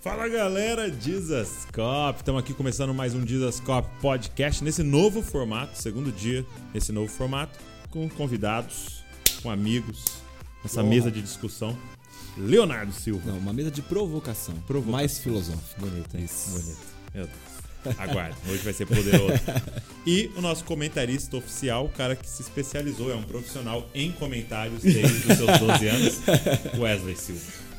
Fala galera, Dizascope! Estamos aqui começando mais um Dizascope Podcast nesse novo formato, segundo dia nesse novo formato, com convidados, com amigos, nessa mesa de discussão. Leonardo Silva. Não, uma mesa de provocação. Provocação. Mais filosófica. Bonito, hein? Isso. Bonito. Meu Deus. Aguarde, hoje vai ser poderoso. E o nosso comentarista oficial, o cara que se especializou, é um profissional em comentários desde os seus 12 anos, Wesley Silva.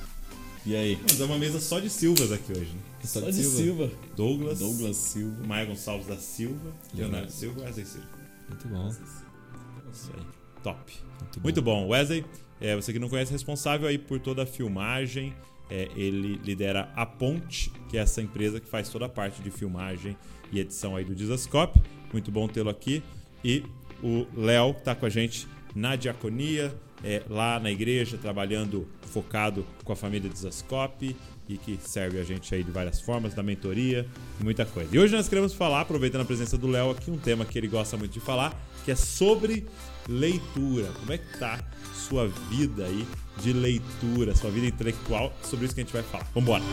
E aí? Mas é uma mesa só de Silvas aqui hoje, né? Só Só de de Silva. Silva. Douglas, Douglas Silva. Maia Gonçalves da Silva, Leonardo Silva, Wesley Silva. Muito bom. Isso aí. Top. Muito bom. Muito bom. Wesley, é, você que não conhece, é responsável aí por toda a filmagem. É, ele lidera a Ponte, que é essa empresa que faz toda a parte de filmagem e edição aí do Dizascope. Muito bom tê-lo aqui. E o Léo tá com a gente na diaconia, é, lá na igreja, trabalhando focado com a família Dizascope e que serve a gente aí de várias formas, da mentoria e muita coisa. E hoje nós queremos falar, aproveitando a presença do Léo aqui, um tema que ele gosta muito de falar, que é sobre leitura. Como é que tá sua vida aí de leitura, sua vida intelectual? Sobre isso que a gente vai falar. Vambora!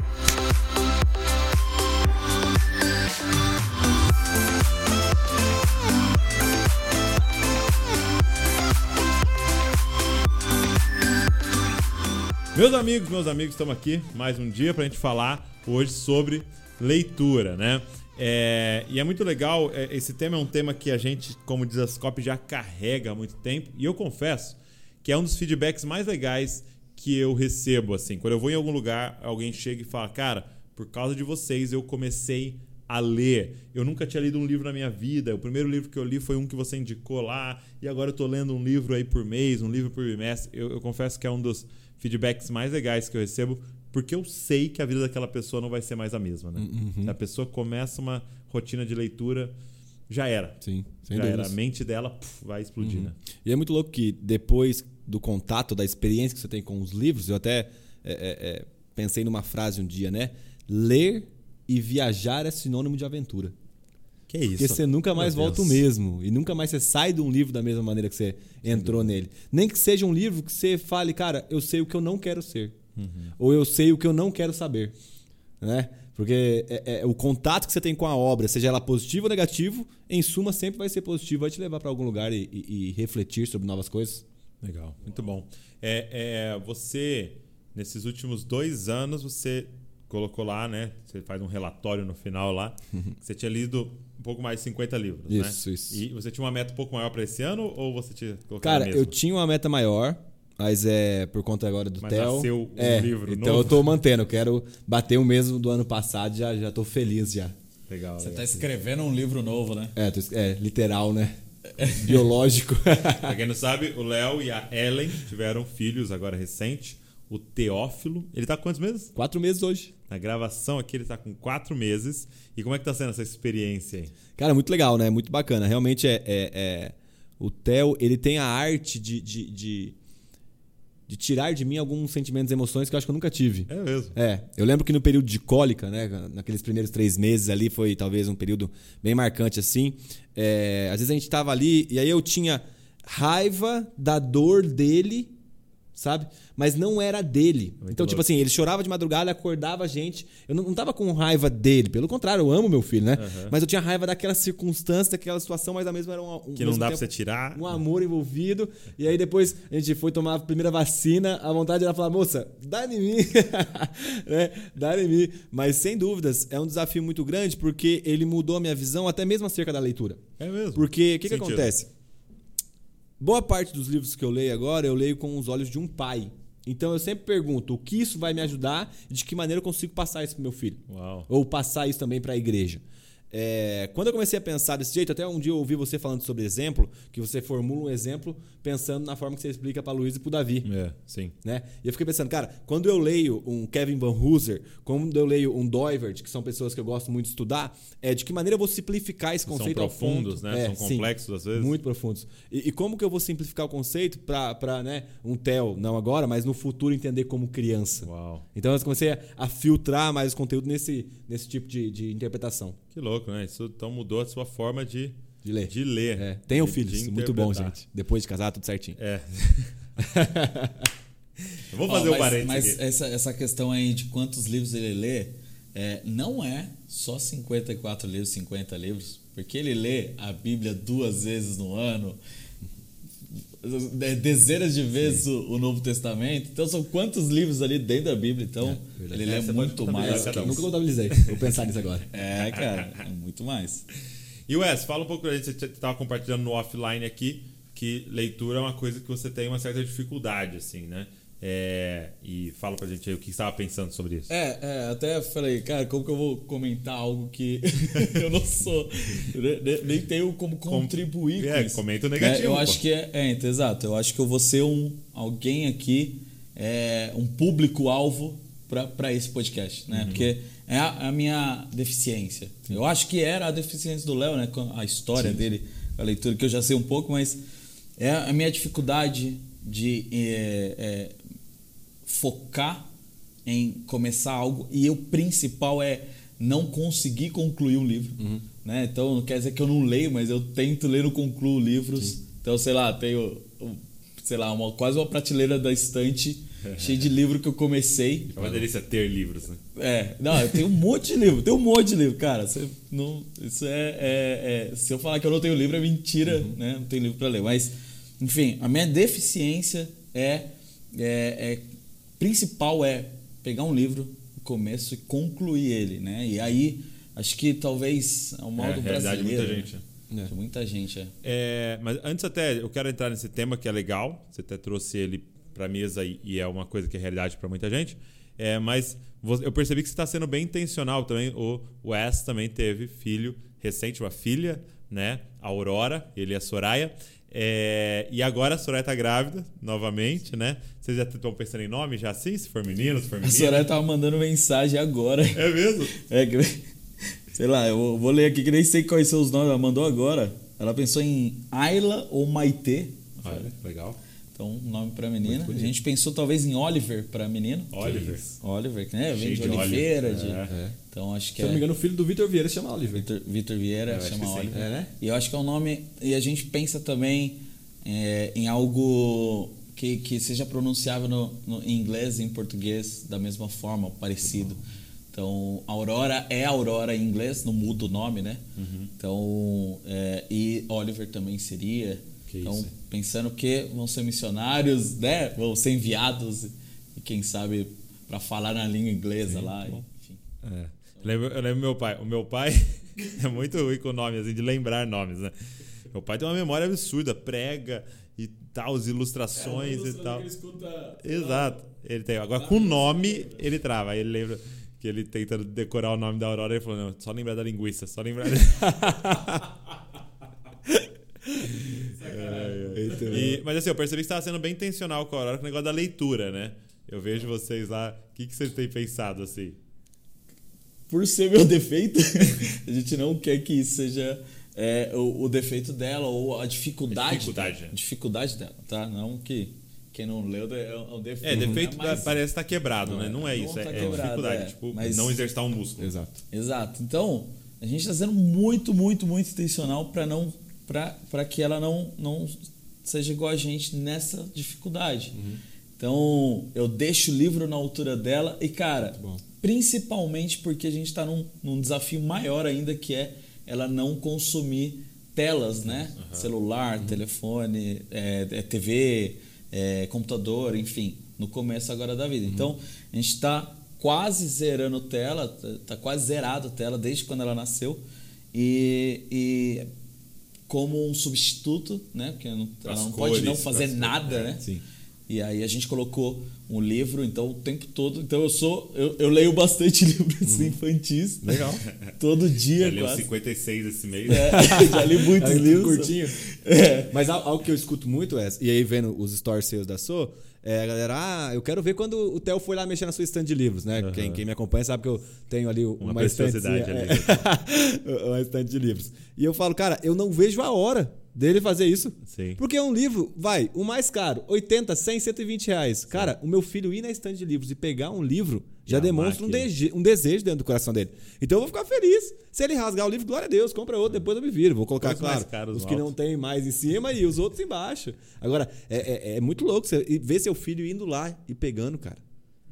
Meus amigos, meus amigos, estamos aqui mais um dia para a gente falar hoje sobre leitura, né? É, e é muito legal, é, esse tema é um tema que a gente, como diz as Cop, já carrega há muito tempo. E eu confesso que é um dos feedbacks mais legais que eu recebo, assim. Quando eu vou em algum lugar, alguém chega e fala, cara, por causa de vocês eu comecei a ler. Eu nunca tinha lido um livro na minha vida. O primeiro livro que eu li foi um que você indicou lá. E agora eu tô lendo um livro aí por mês, um livro por bimestre. Eu, eu confesso que é um dos feedbacks mais legais que eu recebo, porque eu sei que a vida daquela pessoa não vai ser mais a mesma, né? Se a pessoa começa uma rotina de leitura, já era. Sim, sem já dúvidas. era. A mente dela puf, vai explodir, né? E é muito louco que depois do contato, da experiência que você tem com os livros, eu até é, é, é, pensei numa frase um dia, né? Ler e viajar é sinônimo de aventura. Que isso? Porque você nunca mais Meu volta o Deus. mesmo. E nunca mais você sai de um livro da mesma maneira que você entrou nele. Nem que seja um livro que você fale, cara, eu sei o que eu não quero ser. Uhum. Ou eu sei o que eu não quero saber. Né? Porque é- é- o contato que você tem com a obra, seja ela positivo ou negativo, em suma sempre vai ser positivo, vai te levar para algum lugar e, e- e refletir sobre novas coisas. Legal, muito bom. É, é, você, nesses últimos dois anos, você colocou lá, né? Você faz um relatório no final lá. que Você tinha lido um pouco mais de 50 livros, né? Isso, isso. E você tinha uma meta um pouco maior para esse ano ou você tinha colocado Cara, eu tinha uma meta maior, mas é por conta agora do Mas Theo. nasceu um é, livro então novo. eu tô mantendo, eu quero bater o mesmo do ano passado, já, já tô feliz já. Legal, Você legal. tá escrevendo um livro novo, né? É, tô é literal, né? Biológico. Pra quem não sabe, o Léo e a Ellen tiveram filhos agora recente. O Teófilo. Ele tá com quantos meses? Quatro meses hoje. Na gravação aqui ele tá com quatro meses. E como é que tá sendo essa experiência aí? Cara, muito legal, né? Muito bacana. Realmente é. é- é- O Theo, ele tem a arte de, de, de, de tirar de mim alguns sentimentos e emoções que eu acho que eu nunca tive. É mesmo. É, eu lembro que no período de cólica, né, naqueles primeiros três meses ali, foi talvez um período bem marcante assim. É, às vezes a gente tava ali e aí eu tinha raiva da dor dele, sabe? Mas não era dele. Muito então, tipo louco. assim, ele chorava de madrugada, acordava a gente. Eu não, não tava com raiva dele, pelo contrário, eu amo meu filho, né? Aham. Mas eu tinha raiva daquela circunstância, daquela situação, mas ao mesmo era um, um Que não dá pra tempo você tirar. um amor envolvido. E aí depois a gente foi tomar a primeira vacina, a vontade era falar, moça, dá em mim. né? Dá em mim. Mas sem dúvidas, é um desafio muito grande porque ele mudou a minha visão até mesmo acerca da leitura. É mesmo. Porque o que, que acontece? Boa parte dos livros que eu leio agora, eu leio com os olhos de um pai. Então eu sempre pergunto o que isso vai me ajudar e de que maneira eu consigo passar isso pro meu filho. Uau. Ou passar isso também para a igreja. É, quando eu comecei a pensar desse jeito, até um dia eu ouvi você falando sobre exemplo, que você formula um exemplo pensando na forma que você explica para Luiz e para Davi. É, sim. Né? E eu fiquei pensando, cara, quando eu leio um Kevin Van Hooser, quando eu leio um Doivert, que são pessoas que eu gosto muito de estudar, é de que maneira eu vou simplificar esse São conceito ao profundos, né? É, São sim. complexos às vezes. Muito profundos. E, e como que eu vou simplificar o conceito para né, um Theo, não agora, mas no futuro entender como criança? Uau. Então eu comecei a, a filtrar mais o conteúdo nesse, nesse tipo de, de interpretação. Que louco, né? Isso então mudou a sua forma de, De ler. de ler. É, tenham de- filhos, de muito bom, gente. Depois de casar, tudo certinho. É. Vamos fazer mas, parênteses Mas aqui. essa, essa questão aí de quantos livros ele lê, é, não é só 54 livros, 50 livros, porque ele lê a Bíblia duas vezes no ano, dezenas de vezes o, o Novo Testamento. Então são quantos livros ali dentro da Bíblia? Então verdade. ele lê É, muito mais. um. Nunca contabilizei. Vou pensar nisso agora. É, cara, é muito mais. E Wes, fala um pouco pra gente, você estava compartilhando no offline aqui, que leitura é uma coisa que você tem uma certa dificuldade, assim, né? É, e fala pra gente aí o que você estava pensando sobre isso. É, é, até falei, cara, como que eu vou comentar algo que eu não sou, ne- ne- nem tenho como contribuir é, com isso. comenta o negativo, É, eu pô. acho que é, é, então, exato, eu acho que eu vou ser um, alguém aqui, é, um público-alvo para esse podcast, né? Porque é a, a minha deficiência. Eu acho que era a deficiência do Léo, né? Com a história dele, a leitura, que eu já sei um pouco, mas é a minha dificuldade de é, é, focar em começar algo e o principal é não conseguir concluir um livro, né? Então não quer dizer que eu não leio, mas eu tento ler, não concluo livros. Então sei lá, tenho sei lá uma quase uma prateleira da estante cheia de livro que eu comecei. É uma delícia ter livros, né? É, não, eu tenho um monte de livro, tenho um monte de livro, cara. Você não, isso é, é- é- se eu falar que eu não tenho livro é mentira, né? Não tenho livro para ler. Mas, enfim, a minha deficiência é, é, é- principal é pegar um livro no começo e concluir ele, né? E aí acho que talvez é o mal É, do brasileiro. muita gente. né? De muita gente, é. É, mas antes até, eu quero entrar nesse tema que é legal. Você até trouxe ele pra mesa e, e é uma coisa que é realidade pra muita gente. É, mas eu percebi que você está sendo bem intencional também. O Wes também teve filho recente, uma filha, né? A Aurora, ele e a Soraya. É, e agora a Soraya tá grávida, novamente, né? Vocês já estão pensando em nome já assim? Se for menino, se for A menina? Soraya tava mandando mensagem agora. É mesmo? É, que- sei lá, eu vou- vou ler aqui que nem sei quais são os nomes. Ela mandou agora. Ela pensou em Ayla ou Maitê. Olha, legal. Então, um nome pra menina. A gente pensou talvez em Oliver pra menino. Oliver. Oliver, que né? Vem de de Oliveira. Oliver. de- É. Então acho que Se eu não me é. engano, o filho do Vitor Vieira se chama Oliver. Vitor, Vieira Eu acho chama. Oliver. É, né? E eu acho que é um nome. E a gente pensa também é, em algo que, que seja pronunciável no, no- em inglês e em português da mesma forma, parecido. Então, Aurora é Aurora em inglês, não muda o nome, né? Uhum. Então, é, e Oliver também seria. Que então, isso. pensando que vão ser missionários, né? Vão ser enviados e quem sabe para falar na língua inglesa lá, enfim. É. Eu lembro, eu lembro meu pai. O meu pai é muito ruim com nome, assim, de lembrar nomes, né? Meu pai tem uma memória absurda, prega e tal, as ilustrações e tal. Exato. Ele tem. Agora, com nome, ele trava. Aí ele lembra que ele tenta decorar o nome da Aurora e ele falou: não, só lembrar da linguiça, só lembrar. E- mas assim, eu percebi que você estava sendo bem intencional com a Aurora com o negócio da leitura, né? Eu vejo vocês lá. O que, que vocês têm pensado assim? por ser meu defeito, a gente não quer que isso seja é, o, o defeito dela ou a dificuldade, Dificuldade, dela, dificuldade dela, tá? Não que quem não leu é o defeito. É, defeito né? Mas- parece estar quebrado, né? Não é Não isso, tá é, é quebrado, dificuldade. é. Tipo, Mas- não exercitar um músculo. Exato. Exato. Então, a gente está sendo muito, muito, muito intencional para não para que ela não, não seja igual a gente nessa dificuldade. Então, eu deixo o livro na altura dela e, cara, principalmente porque a gente está num, num desafio maior ainda que é ela não consumir telas, né? Celular, telefone, é, é TV, é, computador, enfim, no começo agora da vida. Então, a gente está quase zerando tela, tá- tá quase zerado tela desde quando ela nasceu. E, e como um substituto, né? Porque não, ela não pode não cores, fazer nada, cores, né? Sim. E aí a gente colocou um livro, então o tempo todo. Então eu sou. Eu, eu leio bastante livros infantis. Legal. Todo dia, Já leu quase. 56 esse mês. É, já li muitos É, livros. curtinho. É. Mas al- algo que eu escuto muito é, e aí vendo os stories seus da So, é a galera, ah, eu quero ver quando o Theo foi lá mexer na sua estante de livros, né? Aham. Quem, quem me acompanha sabe que eu tenho ali uma, Uma estante, preciosidade uma estante de livros. E eu falo, cara, eu não vejo a hora dele fazer isso. Sim. Porque é um livro, vai, o mais caro, 80, 100, 120 reais. Cara, o meu filho ir na estante de livros e pegar um livro já demonstra um, um desejo dentro do coração dele. Então eu vou ficar feliz. Se ele rasgar o livro, glória a Deus, compra outro, depois eu me viro. Vou colocar, os claro, caros os que alto. não tem mais em cima e os outros embaixo. Agora, é, é- é muito louco você ver seu filho indo lá e pegando, cara.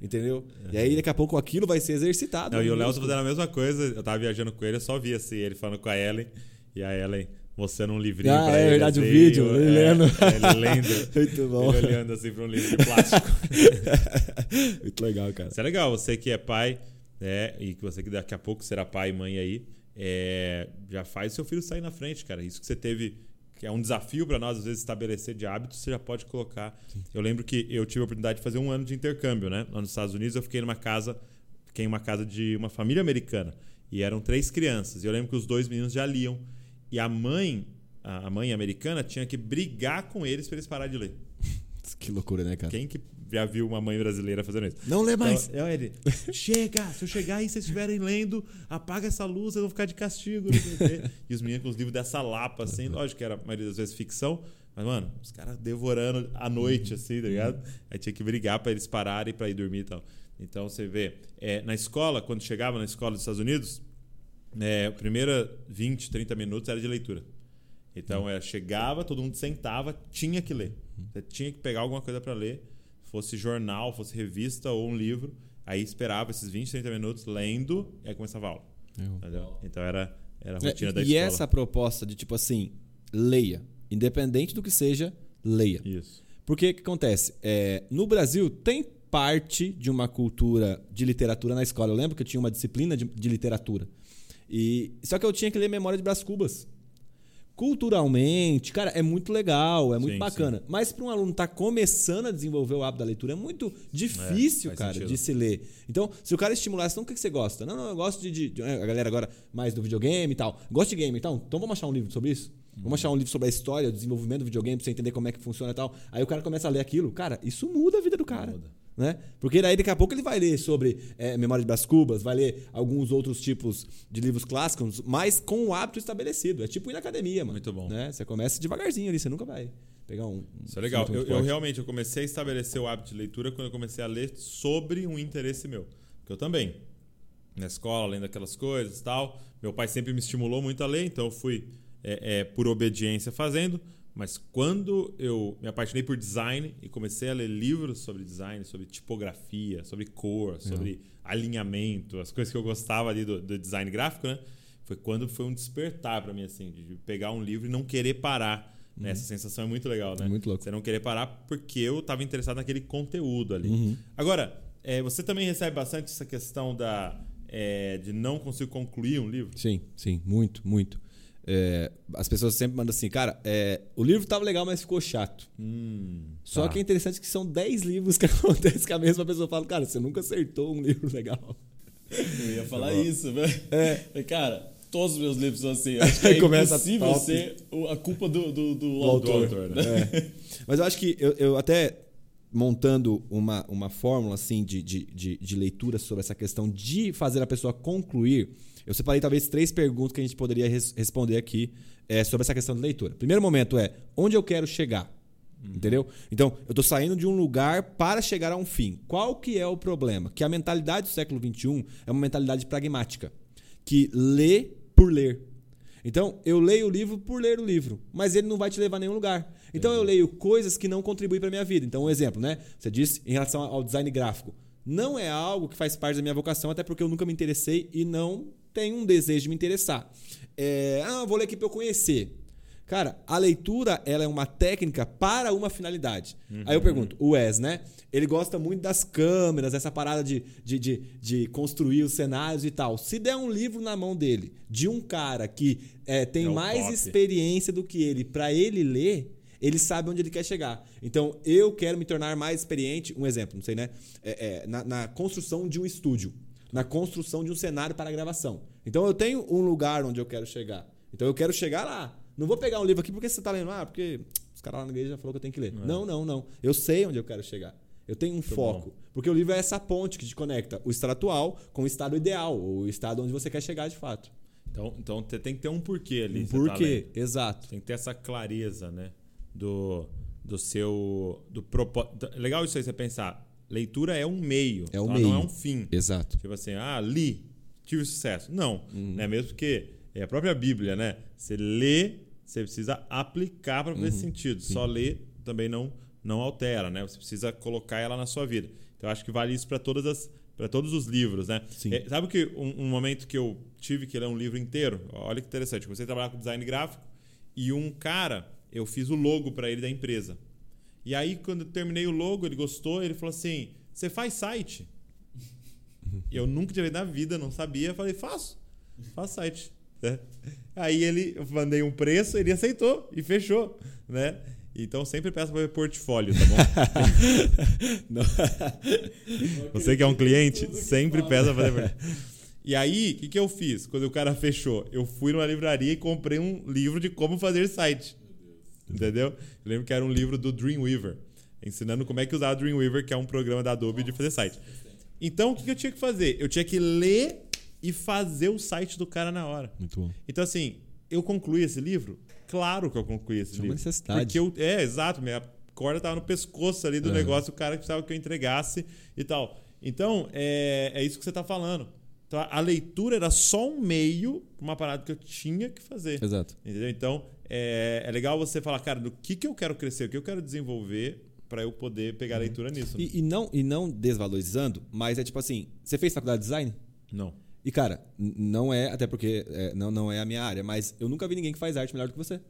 Entendeu? E aí, daqui a pouco, aquilo vai ser exercitado. Não, e o Léo tá fazendo a mesma coisa. Eu tava viajando com ele, eu só vi assim, ele falando com a Ellen. E a Ellen mostrando um livrinho Ah, pra é ele. verdade, o assim, vídeo, eu- ele é, lendo. é, ele lendo. Muito bom. Ele olhando assim pra um livro de plástico. Muito legal, cara. Isso é legal, você que é pai, né? E que você que daqui a pouco será pai e mãe aí, é, já faz seu filho sair na frente, cara. Isso que você teve, que é um desafio para nós, às vezes, estabelecer de hábitos, você já pode colocar. Eu lembro que eu tive a oportunidade de fazer um ano de intercâmbio, né? Lá nos Estados Unidos, eu fiquei numa casa, fiquei em uma casa de uma família americana. E eram três crianças. E eu lembro que os dois meninos já liam. E a mãe, a mãe americana, tinha que brigar com eles para eles pararem de ler. Que loucura, né, cara? Quem que já viu uma mãe brasileira fazendo isso? Não lê mais. Então, ele. Chega! Se eu chegar aí e vocês estiverem lendo, apaga essa luz, vocês vão ficar de castigo. e os meninos com os livros dessa lapa, assim, lógico que era a maioria das vezes ficção, mas, mano, os caras devorando à noite, assim, tá ligado? Aí tinha que brigar pra eles pararem pra ir dormir e tal. Então você vê, é, na escola, quando chegava na escola dos Estados Unidos, é, a primeira 20, 30 minutos era de leitura. Então, é, chegava, todo mundo sentava, tinha que ler. Você tinha que pegar alguma coisa para ler, fosse jornal, fosse revista ou um livro. Aí esperava esses 20, 30 minutos lendo e aí começava a aula. Entendeu? Então era, era a rotina É, da e escola. essa proposta de tipo assim, leia. Independente do que seja, leia. Isso. Porque o que acontece? É, no Brasil, tem parte de uma cultura de literatura na escola. Eu lembro que eu tinha uma disciplina de, de literatura. E, só que eu tinha que ler Memória de Brás Cubas. Culturalmente, cara, é muito legal, é muito Sim, bacana. Mas para um aluno estar começando a desenvolver o hábito da leitura, é muito difícil, faz cara, sentido. de se ler. Então, se o cara estimulasse, então o que que você gosta? Não, não, eu gosto de, de- de- A galera agora mais do videogame e tal. Gosto de game, então, então vamos achar um livro sobre isso? Vamos achar um livro sobre a história, o desenvolvimento do videogame, pra você entender como é que funciona e tal. Aí o cara começa a ler aquilo. Cara, isso muda a vida do cara. Muda. Né? Porque daí daqui a pouco ele vai ler sobre é, Memória de Brás Cubas, vai ler alguns outros tipos de livros clássicos, mas com o hábito estabelecido. É tipo ir na academia, mano. Muito bom. Né? Você começa devagarzinho ali, você nunca vai pegar um. Isso é legal. Eu, eu realmente eu comecei a estabelecer o hábito de leitura quando eu comecei a ler sobre um interesse meu. Porque eu também, na escola, lendo aquelas coisas tal. Meu pai sempre me estimulou muito a ler, então eu fui é, é, por obediência fazendo. Mas quando eu me apaixonei por design e comecei a ler livros sobre design, sobre tipografia, sobre cor, sobre alinhamento, as coisas que eu gostava ali do, do design gráfico, né? Foi quando foi um despertar para mim, assim, de pegar um livro e não querer parar. né? Essa sensação é muito legal, né? É muito louco. Você não querer parar porque eu estava interessado naquele conteúdo ali. Uhum. Agora, é, você também recebe bastante essa questão da, é, de não conseguir concluir um livro? Sim, sim, muito, muito. É, as pessoas sempre mandam assim, cara, é, o livro tava legal, mas ficou chato. Hum, Só tá. que é interessante que são 10 livros que acontece que a mesma pessoa fala, cara, você nunca acertou um livro legal. Eu ia falar bom. isso, velho. É. Cara, todos os meus livros são assim. Acho que é começa impossível top. ser a culpa do, do, do Do autor. autor, né? É. Mas eu acho que eu, eu até montando uma, uma fórmula assim de, de, de, de leitura sobre essa questão de fazer a pessoa concluir, eu separei talvez três perguntas que a gente poderia res- responder aqui é, sobre essa questão de leitura. Primeiro momento é onde eu quero chegar. Entendeu? Então, eu estou saindo de um lugar para chegar a um fim. Qual que é o problema? Que a mentalidade do século XXI é uma mentalidade pragmática, que lê por ler. Então, eu leio o livro por ler o livro, mas ele não vai te levar a nenhum lugar. Então, eu leio coisas que não contribuem para minha vida. Então, um exemplo, né? Você disse em relação ao design gráfico. Não é algo que faz parte da minha vocação, até porque eu nunca me interessei e não tenho um desejo de me interessar. É, ah, vou ler aqui para eu conhecer. Cara, a leitura ela é uma técnica para uma finalidade. Aí eu pergunto, o Wes, né? Ele gosta muito das câmeras, essa parada de, de, de, de construir os cenários e tal. Se der um livro na mão dele, de um cara que é, tem É mais top. experiência do que ele, para ele ler, ele sabe onde ele quer chegar. Então, eu quero me tornar mais experiente. Um exemplo, não sei, né? É, é, na, na construção de um estúdio, na construção de um cenário para gravação. Então, eu tenho um lugar onde eu quero chegar. Então, eu quero chegar lá. Não vou pegar um livro aqui porque você está lendo, ah, porque os caras lá na igreja já falou que eu tenho que ler. Não, não, não. Eu sei onde eu quero chegar. Eu tenho um foco. Porque o livro é essa ponte que te conecta o estado atual com o estado ideal, ou o estado onde você quer chegar de fato. Então, então você tem que ter um porquê ali. Um tá porquê, lendo. exato. Tem que ter essa clareza, né? Do, do seu. Do propósito. Legal isso aí você pensar. Leitura é um meio. É um ela meio. Não é um fim. Exato. Tipo assim, ah, li, tive sucesso. Não, né? Mesmo porque é a própria Bíblia, né? Você lê, você precisa aplicar para fazer sentido. Só ler também não não altera, né? Você precisa colocar ela na sua vida. Então eu acho que vale isso para todas as para todos os livros, né? Sim. É, sabe que um, um momento que eu tive que ler um livro inteiro? Olha que interessante. Comecei a trabalhar com design gráfico e um cara, eu fiz o logo para ele da empresa. E aí, quando eu terminei o logo, ele gostou, ele falou assim: Você faz site? E eu nunca visto na vida, não sabia. Falei: Faço, faço site. né? Aí ele, eu mandei um preço, ele aceitou e fechou, né? Então sempre peça para ver portfólio, tá bom? Você que é um cliente, sempre peça para ver. E aí, o que, que eu fiz quando o cara fechou? Eu fui numa livraria e comprei um livro de como fazer site. Entendeu? Eu lembro que era um livro do Dreamweaver, ensinando como é que usar o Dreamweaver, que é um programa da Adobe de fazer site. Então, o que, eu tinha que fazer? Eu tinha que ler e fazer o site do cara na hora. Muito bom. Então, assim, eu concluí esse livro? Claro que eu concluí esse Tinha uma livro. necessidade. Porque eu, é, exato, minha corda tava no pescoço ali do negócio, o cara precisava que eu entregasse e tal. Então, é, é isso que você tá falando. Então, a leitura era só um meio pra uma parada que eu tinha que fazer. Exato. Entendeu? Então, é, é legal você falar, cara, do que, que eu quero crescer, o que eu quero desenvolver para eu poder pegar a leitura nisso. né? E, e não, e não desvalorizando, mas é tipo assim: você fez faculdade de design? Não. E, cara, não é, até porque é, não, não é a minha área, mas eu nunca vi ninguém que faz arte melhor do que você.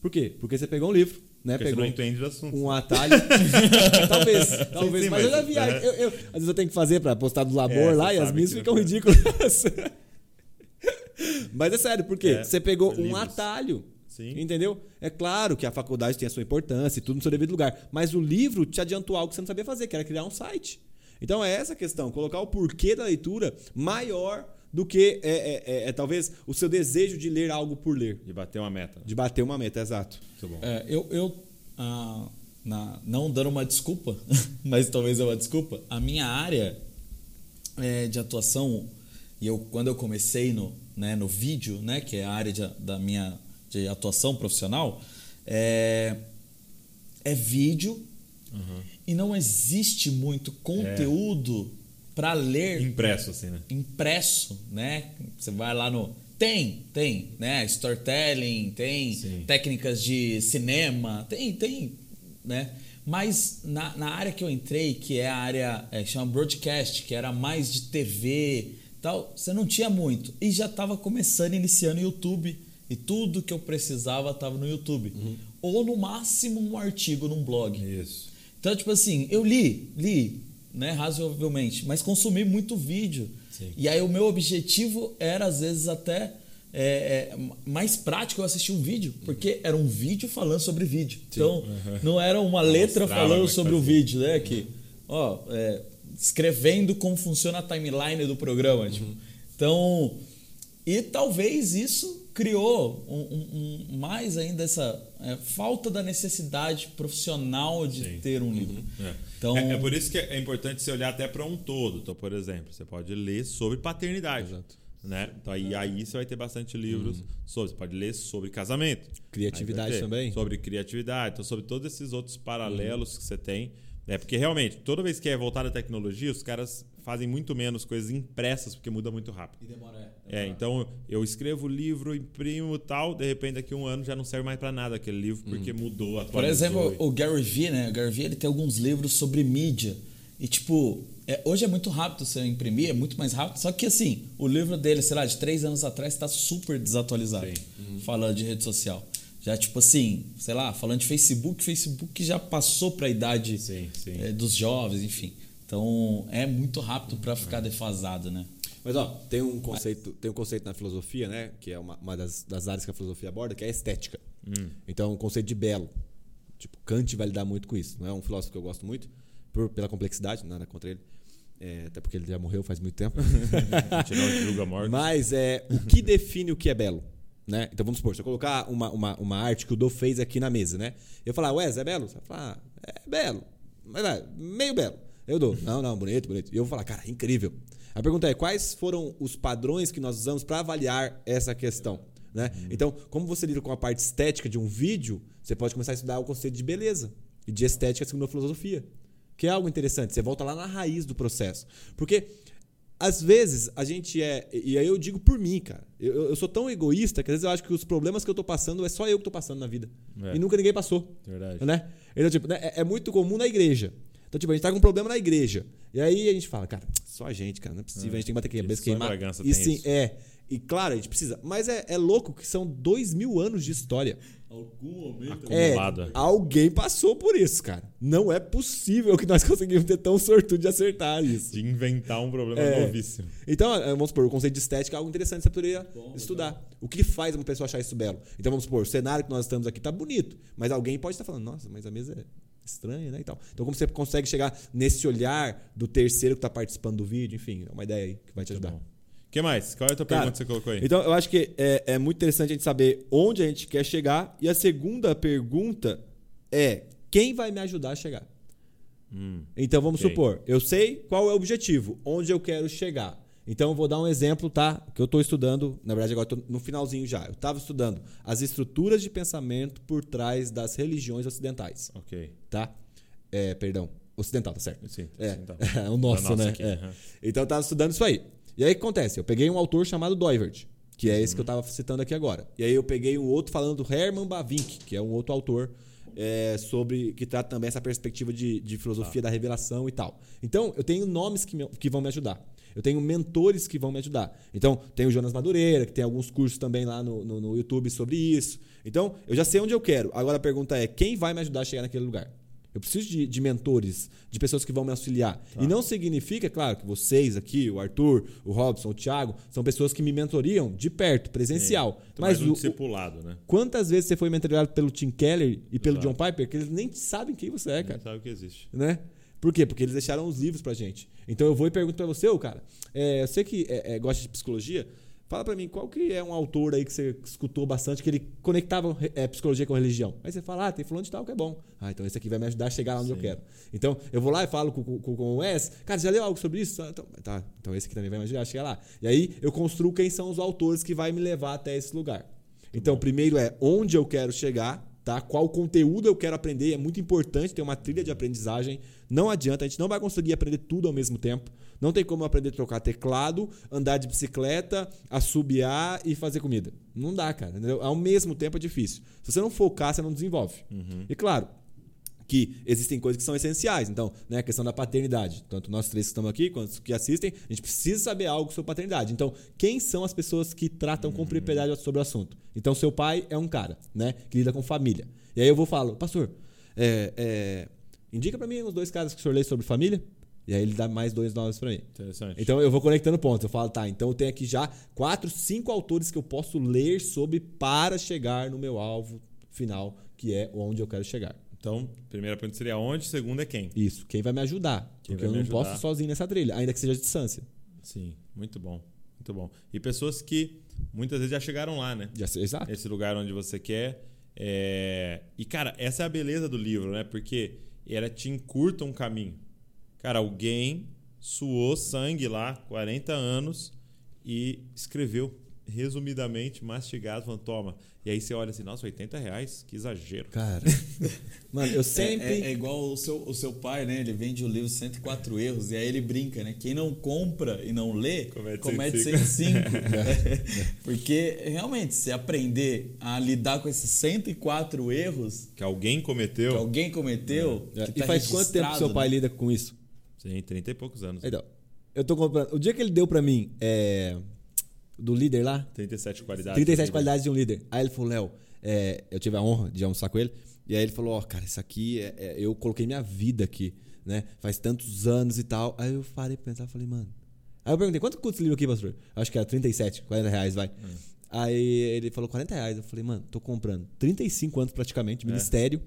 Por quê? Porque você pegou um livro, né? Porque você pegou não entende do assunto. um atalho. talvez, talvez. sim, mas, eu mas- já vi. é. Eu, eu- às vezes eu tenho que fazer pra postar do labor É, lá você e as minhas ficam ridículas. mas é sério, por quê? É, você pegou um livros. atalho. Sim. Entendeu? É claro que a faculdade tem a sua importância e tudo no seu devido lugar. Mas o livro te adiantou algo que você não sabia fazer, que era criar um site. Então é essa a questão, colocar o porquê da leitura maior do que é, é- é- é talvez o seu desejo de ler algo por ler. De bater uma meta. De bater uma meta, exato. Muito bom. É, eu, eu ah, na- não dando uma desculpa, mas talvez é uma desculpa, a minha área é, de atuação, e eu, quando eu comecei no, né, no vídeo, né, que é a área de, da minha de atuação profissional, é, é vídeo e não existe muito conteúdo para ler Impresso, assim, né? impresso, né? Você vai lá no. Tem, tem, né? Storytelling, tem Sim. técnicas de cinema, tem, tem, né? Mas na, na área que eu entrei, que é a área é, chama broadcast, que era mais de TV tal, você não tinha muito. E já estava começando, iniciando o YouTube. E tudo que eu precisava estava no YouTube. Ou no máximo um artigo num blog. Isso. Então, tipo assim, eu li, li, né, razoavelmente, mas consumi muito vídeo. Sim. E aí o meu objetivo era, às vezes, até é, é, mais prático eu assistir um vídeo, porque era um vídeo falando sobre vídeo. Então, não era uma letra Mostrava falando sobre o vídeo, né? Que, ó, é, escrevendo como funciona a timeline do programa. Uhum. Tipo. Então, e talvez isso criou um, um- um- mais ainda essa é, falta da necessidade profissional de Sim. ter um livro. É. Então, é, é por isso que é importante você olhar até para um todo. Então, por exemplo, você pode ler sobre paternidade. Exato. Né? Então, aí, aí você vai ter bastante livros sobre. Você pode ler sobre casamento. Criatividade ter também. Sobre criatividade. Então, sobre todos esses outros paralelos que você tem. É porque realmente, toda vez que é voltada à tecnologia, os caras fazem muito menos coisas impressas, porque muda muito rápido. E demora, É, então eu escrevo o livro, imprimo tal, de repente daqui a um ano já não serve mais para nada aquele livro, porque mudou, Por atualizou. exemplo, o Gary Vee, né? O Gary Vee ele tem alguns livros sobre mídia. E, tipo, é, hoje é muito rápido você imprimir, é muito mais rápido. Só que, assim, o livro dele, sei lá, de três anos atrás, está super desatualizado. Sim. Falando de rede social. Já, tipo assim, sei lá, falando de Facebook, Facebook já passou para a idade Sim, sim. é, dos jovens, enfim. Então, é muito rápido para ficar defasado, né? Mas ó, tem um conceito, tem um conceito na filosofia, né? Que é uma, uma das, das áreas que a filosofia aborda, que é a estética. Então, o conceito de belo. Tipo, Kant vai lidar muito com isso. Não é um filósofo que eu gosto muito, por, pela complexidade, nada contra ele. É, até porque ele já morreu faz muito tempo. Morte. Mas é o que define o que é belo. Né? Então vamos supor, se eu colocar uma, uma, uma arte que o Do fez aqui na mesa, né? Eu falar, Wes, é belo? Você vai falar, ah, é belo. Mas vai, meio belo. Eu dou, não, não, bonito, bonito. E eu vou falar, cara, incrível. A pergunta é, quais foram os padrões que nós usamos para avaliar essa questão? Né? Então, como você lida com a parte estética de um vídeo, você pode começar a estudar o conceito de beleza e de estética segundo a filosofia. que é algo interessante. Você volta lá na raiz do processo. Porque às vezes a gente é. E aí eu digo por mim, cara. Eu, eu sou tão egoísta que às vezes eu acho que os problemas que eu tô passando é só eu que tô passando na vida. É. E nunca ninguém passou. Verdade. Né? Então, tipo, né, é, é muito comum na igreja. Então, tipo, a gente tá com um problema na igreja. E aí a gente fala, cara, só a gente, cara, não é possível, a gente tem que bater a cabeça, queimar. E tem sim, isso. é. E claro, a gente precisa. Mas é, é louco que são dois mil anos de história. Algum momento. É, Acumulado. alguém passou por isso, cara. Não é possível que nós conseguimos ter tão sortudo de acertar isso. De inventar um problema É. novíssimo. Então, eh, vamos supor, o conceito de estética é algo interessante que você poderia estudar. O que faz uma pessoa achar isso belo? Então, vamos supor, o cenário que nós estamos aqui tá bonito, mas alguém pode estar falando, nossa, mas a mesa é estranha, né? E tal. Então, como você consegue chegar nesse olhar do terceiro que está participando do vídeo? Enfim, é uma ideia aí que vai te ajudar. Bom. O que mais? Qual é a tua Cara, pergunta que você colocou aí? Então, eu acho que é, é muito interessante a gente saber onde a gente quer chegar. E a segunda pergunta é: quem vai me ajudar a chegar? Hum, Então vamos Ok. supor, eu sei qual é o objetivo, onde eu quero chegar. Então eu vou dar um exemplo, tá? Que eu estou estudando, na verdade agora estou no finalzinho já. Eu estava estudando as estruturas de pensamento por trás das religiões ocidentais, ok. Tá? É, perdão, ocidental, tá certo? Sim, É, ocidental. é o nosso, Da nossa né? aqui, É. aham. Então eu estava estudando isso aí. E aí o que acontece? Eu peguei um autor chamado Doivert, que é esse que eu estava citando aqui agora. E aí eu peguei um outro falando do Herman Bavinck, que é um outro autor é, sobre que trata também essa perspectiva de, de filosofia da revelação e tal. Então eu tenho nomes que, me- que vão me ajudar. Eu tenho mentores que vão me ajudar. Então, tem o Jonas Madureira, que tem alguns cursos também lá no, no, no YouTube sobre isso. Então, eu já sei onde eu quero. Agora a pergunta é: quem vai me ajudar a chegar naquele lugar? Eu preciso de, de mentores, de pessoas que vão me auxiliar. E não significa, claro, que vocês aqui, o Arthur, o Robson, o Thiago, são pessoas que me mentoriam de perto, presencial. Mais Mas um o, discipulado, né? quantas vezes você foi mentorado pelo Tim Keller e pelo Exato. John Piper que eles nem sabem quem você é, cara? Não sabe o que existe. né? Por quê? Porque eles deixaram os livros pra gente. Então eu vou e pergunto pra você, ô cara, é, eu sei que é, é, gosta de psicologia, fala pra mim qual que é um autor aí que você escutou bastante que ele conectava é, psicologia com religião. Aí você fala, ah, tem fulano de tal que é bom. Ah, então esse aqui vai me ajudar a chegar lá onde eu quero. Então eu vou lá e falo com, com, com o Wes, cara, já leu algo sobre isso? Ah, Então, tá, então esse aqui também vai me ajudar a chegar lá. E aí eu construo quem são os autores que vai me levar até esse lugar. Então, primeiro é onde eu quero chegar, tá? Qual conteúdo eu quero aprender, é muito importante ter uma trilha de aprendizagem. Não adianta, a gente não vai conseguir aprender tudo ao mesmo tempo. Não tem como aprender a trocar teclado, andar de bicicleta, assobiar e fazer comida. Não dá, cara. entendeu? Ao mesmo tempo é difícil. Se você não focar, você não desenvolve. E claro, que existem coisas que são essenciais. Então, né, a questão da paternidade. Tanto nós três que estamos aqui, quanto os que assistem, a gente precisa saber algo sobre paternidade. Então, quem são as pessoas que tratam com propriedade sobre o assunto? Então, seu pai é um cara, né, que lida com família. E aí eu vou falar, pastor, é, é, indica para mim os dois caras que o senhor lê sobre família. E aí ele dá mais dois nomes para mim. Interessante. Então eu vou conectando pontos. Eu falo, tá, então eu tenho aqui já quatro, cinco autores que eu posso ler sobre para chegar no meu alvo final, que é onde eu quero chegar. Então, primeira pergunta seria onde, segunda é quem? Isso, quem vai me ajudar? Quem porque eu não ajudar? posso sozinho nessa trilha, ainda que seja de distância. Sim, muito bom. Muito bom. E pessoas que muitas vezes já chegaram lá, né? Já, exato. Esse lugar onde você quer. É, E, cara, essa é a beleza do livro, né? Porque ela te encurta um caminho. Cara, alguém suou sangue lá, 40 anos, e escreveu resumidamente, mastigado, falando, toma. E aí você olha assim, nossa, 80 reais? Que exagero. Cara, mano, eu É, sempre. é- é igual o seu, o seu pai, né? Ele vende o livro 104 erros e aí ele brinca, né? Quem não compra e não lê, Comete comete 105. 105. Porque, realmente, se aprender a lidar com esses 104 erros Que alguém cometeu. que alguém cometeu... É, que e tá faz quanto tempo que seu pai né? lida com isso? Sim, 30 e poucos anos. Então, eu tô comprando. O dia que ele deu pra mim, é, do líder lá, 37 qualidades. 37 qualidades de um líder. Aí ele falou, Léo, é, eu tive a honra de almoçar com ele. E aí ele falou, ó, cara, isso aqui, é, é- eu coloquei minha vida aqui, né? Faz tantos anos e tal. Aí eu parei pra pensar, falei, mano. Aí eu perguntei, quanto custa esse livro aqui, pastor? Acho que era 37, 40 reais, vai. Hum. Aí ele falou 40 reais. Eu falei, mano, tô comprando 35 anos praticamente, de ministério,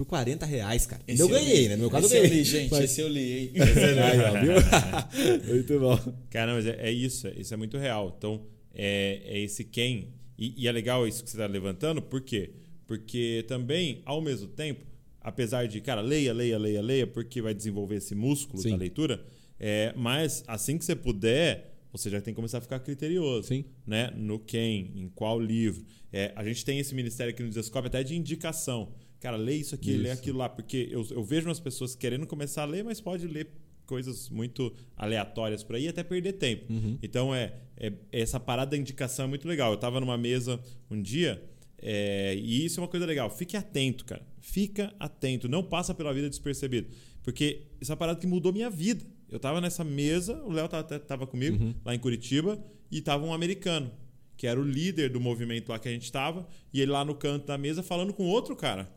por 40 reais, cara. Esse eu eu ganhei, né? No meu caso esse eu eu ganhei. li, gente. Mas- Esse eu li, hein? Aí, ó, viu? Muito bom. Cara, mas é, é isso, é- isso é muito real. Então, é, é esse quem. E, e é legal isso que você está levantando, por quê? Porque também, ao mesmo tempo, apesar de, cara, leia, leia, leia, leia, porque vai desenvolver esse músculo Sim. da leitura, é, mas assim que você puder, você já tem que começar a ficar criterioso. Sim. Né? No quem, em qual livro. É, a gente tem esse ministério aqui no Desescope até de indicação. Cara, lê isso aqui, lê Isso. aquilo lá, porque eu, eu vejo umas pessoas querendo começar a ler, mas pode ler coisas muito aleatórias por aí até perder tempo. Então é, é- essa parada da indicação é muito legal. Eu tava numa mesa um dia é, e isso é uma coisa legal. Fique atento, cara. Fica atento. Não passa pela vida despercebido. Porque isso é parada que mudou minha vida. Eu tava nessa mesa, o Léo tava, tava comigo lá em Curitiba e tava um americano, que era o líder do movimento lá que a gente tava, e ele lá no canto da mesa falando com outro cara.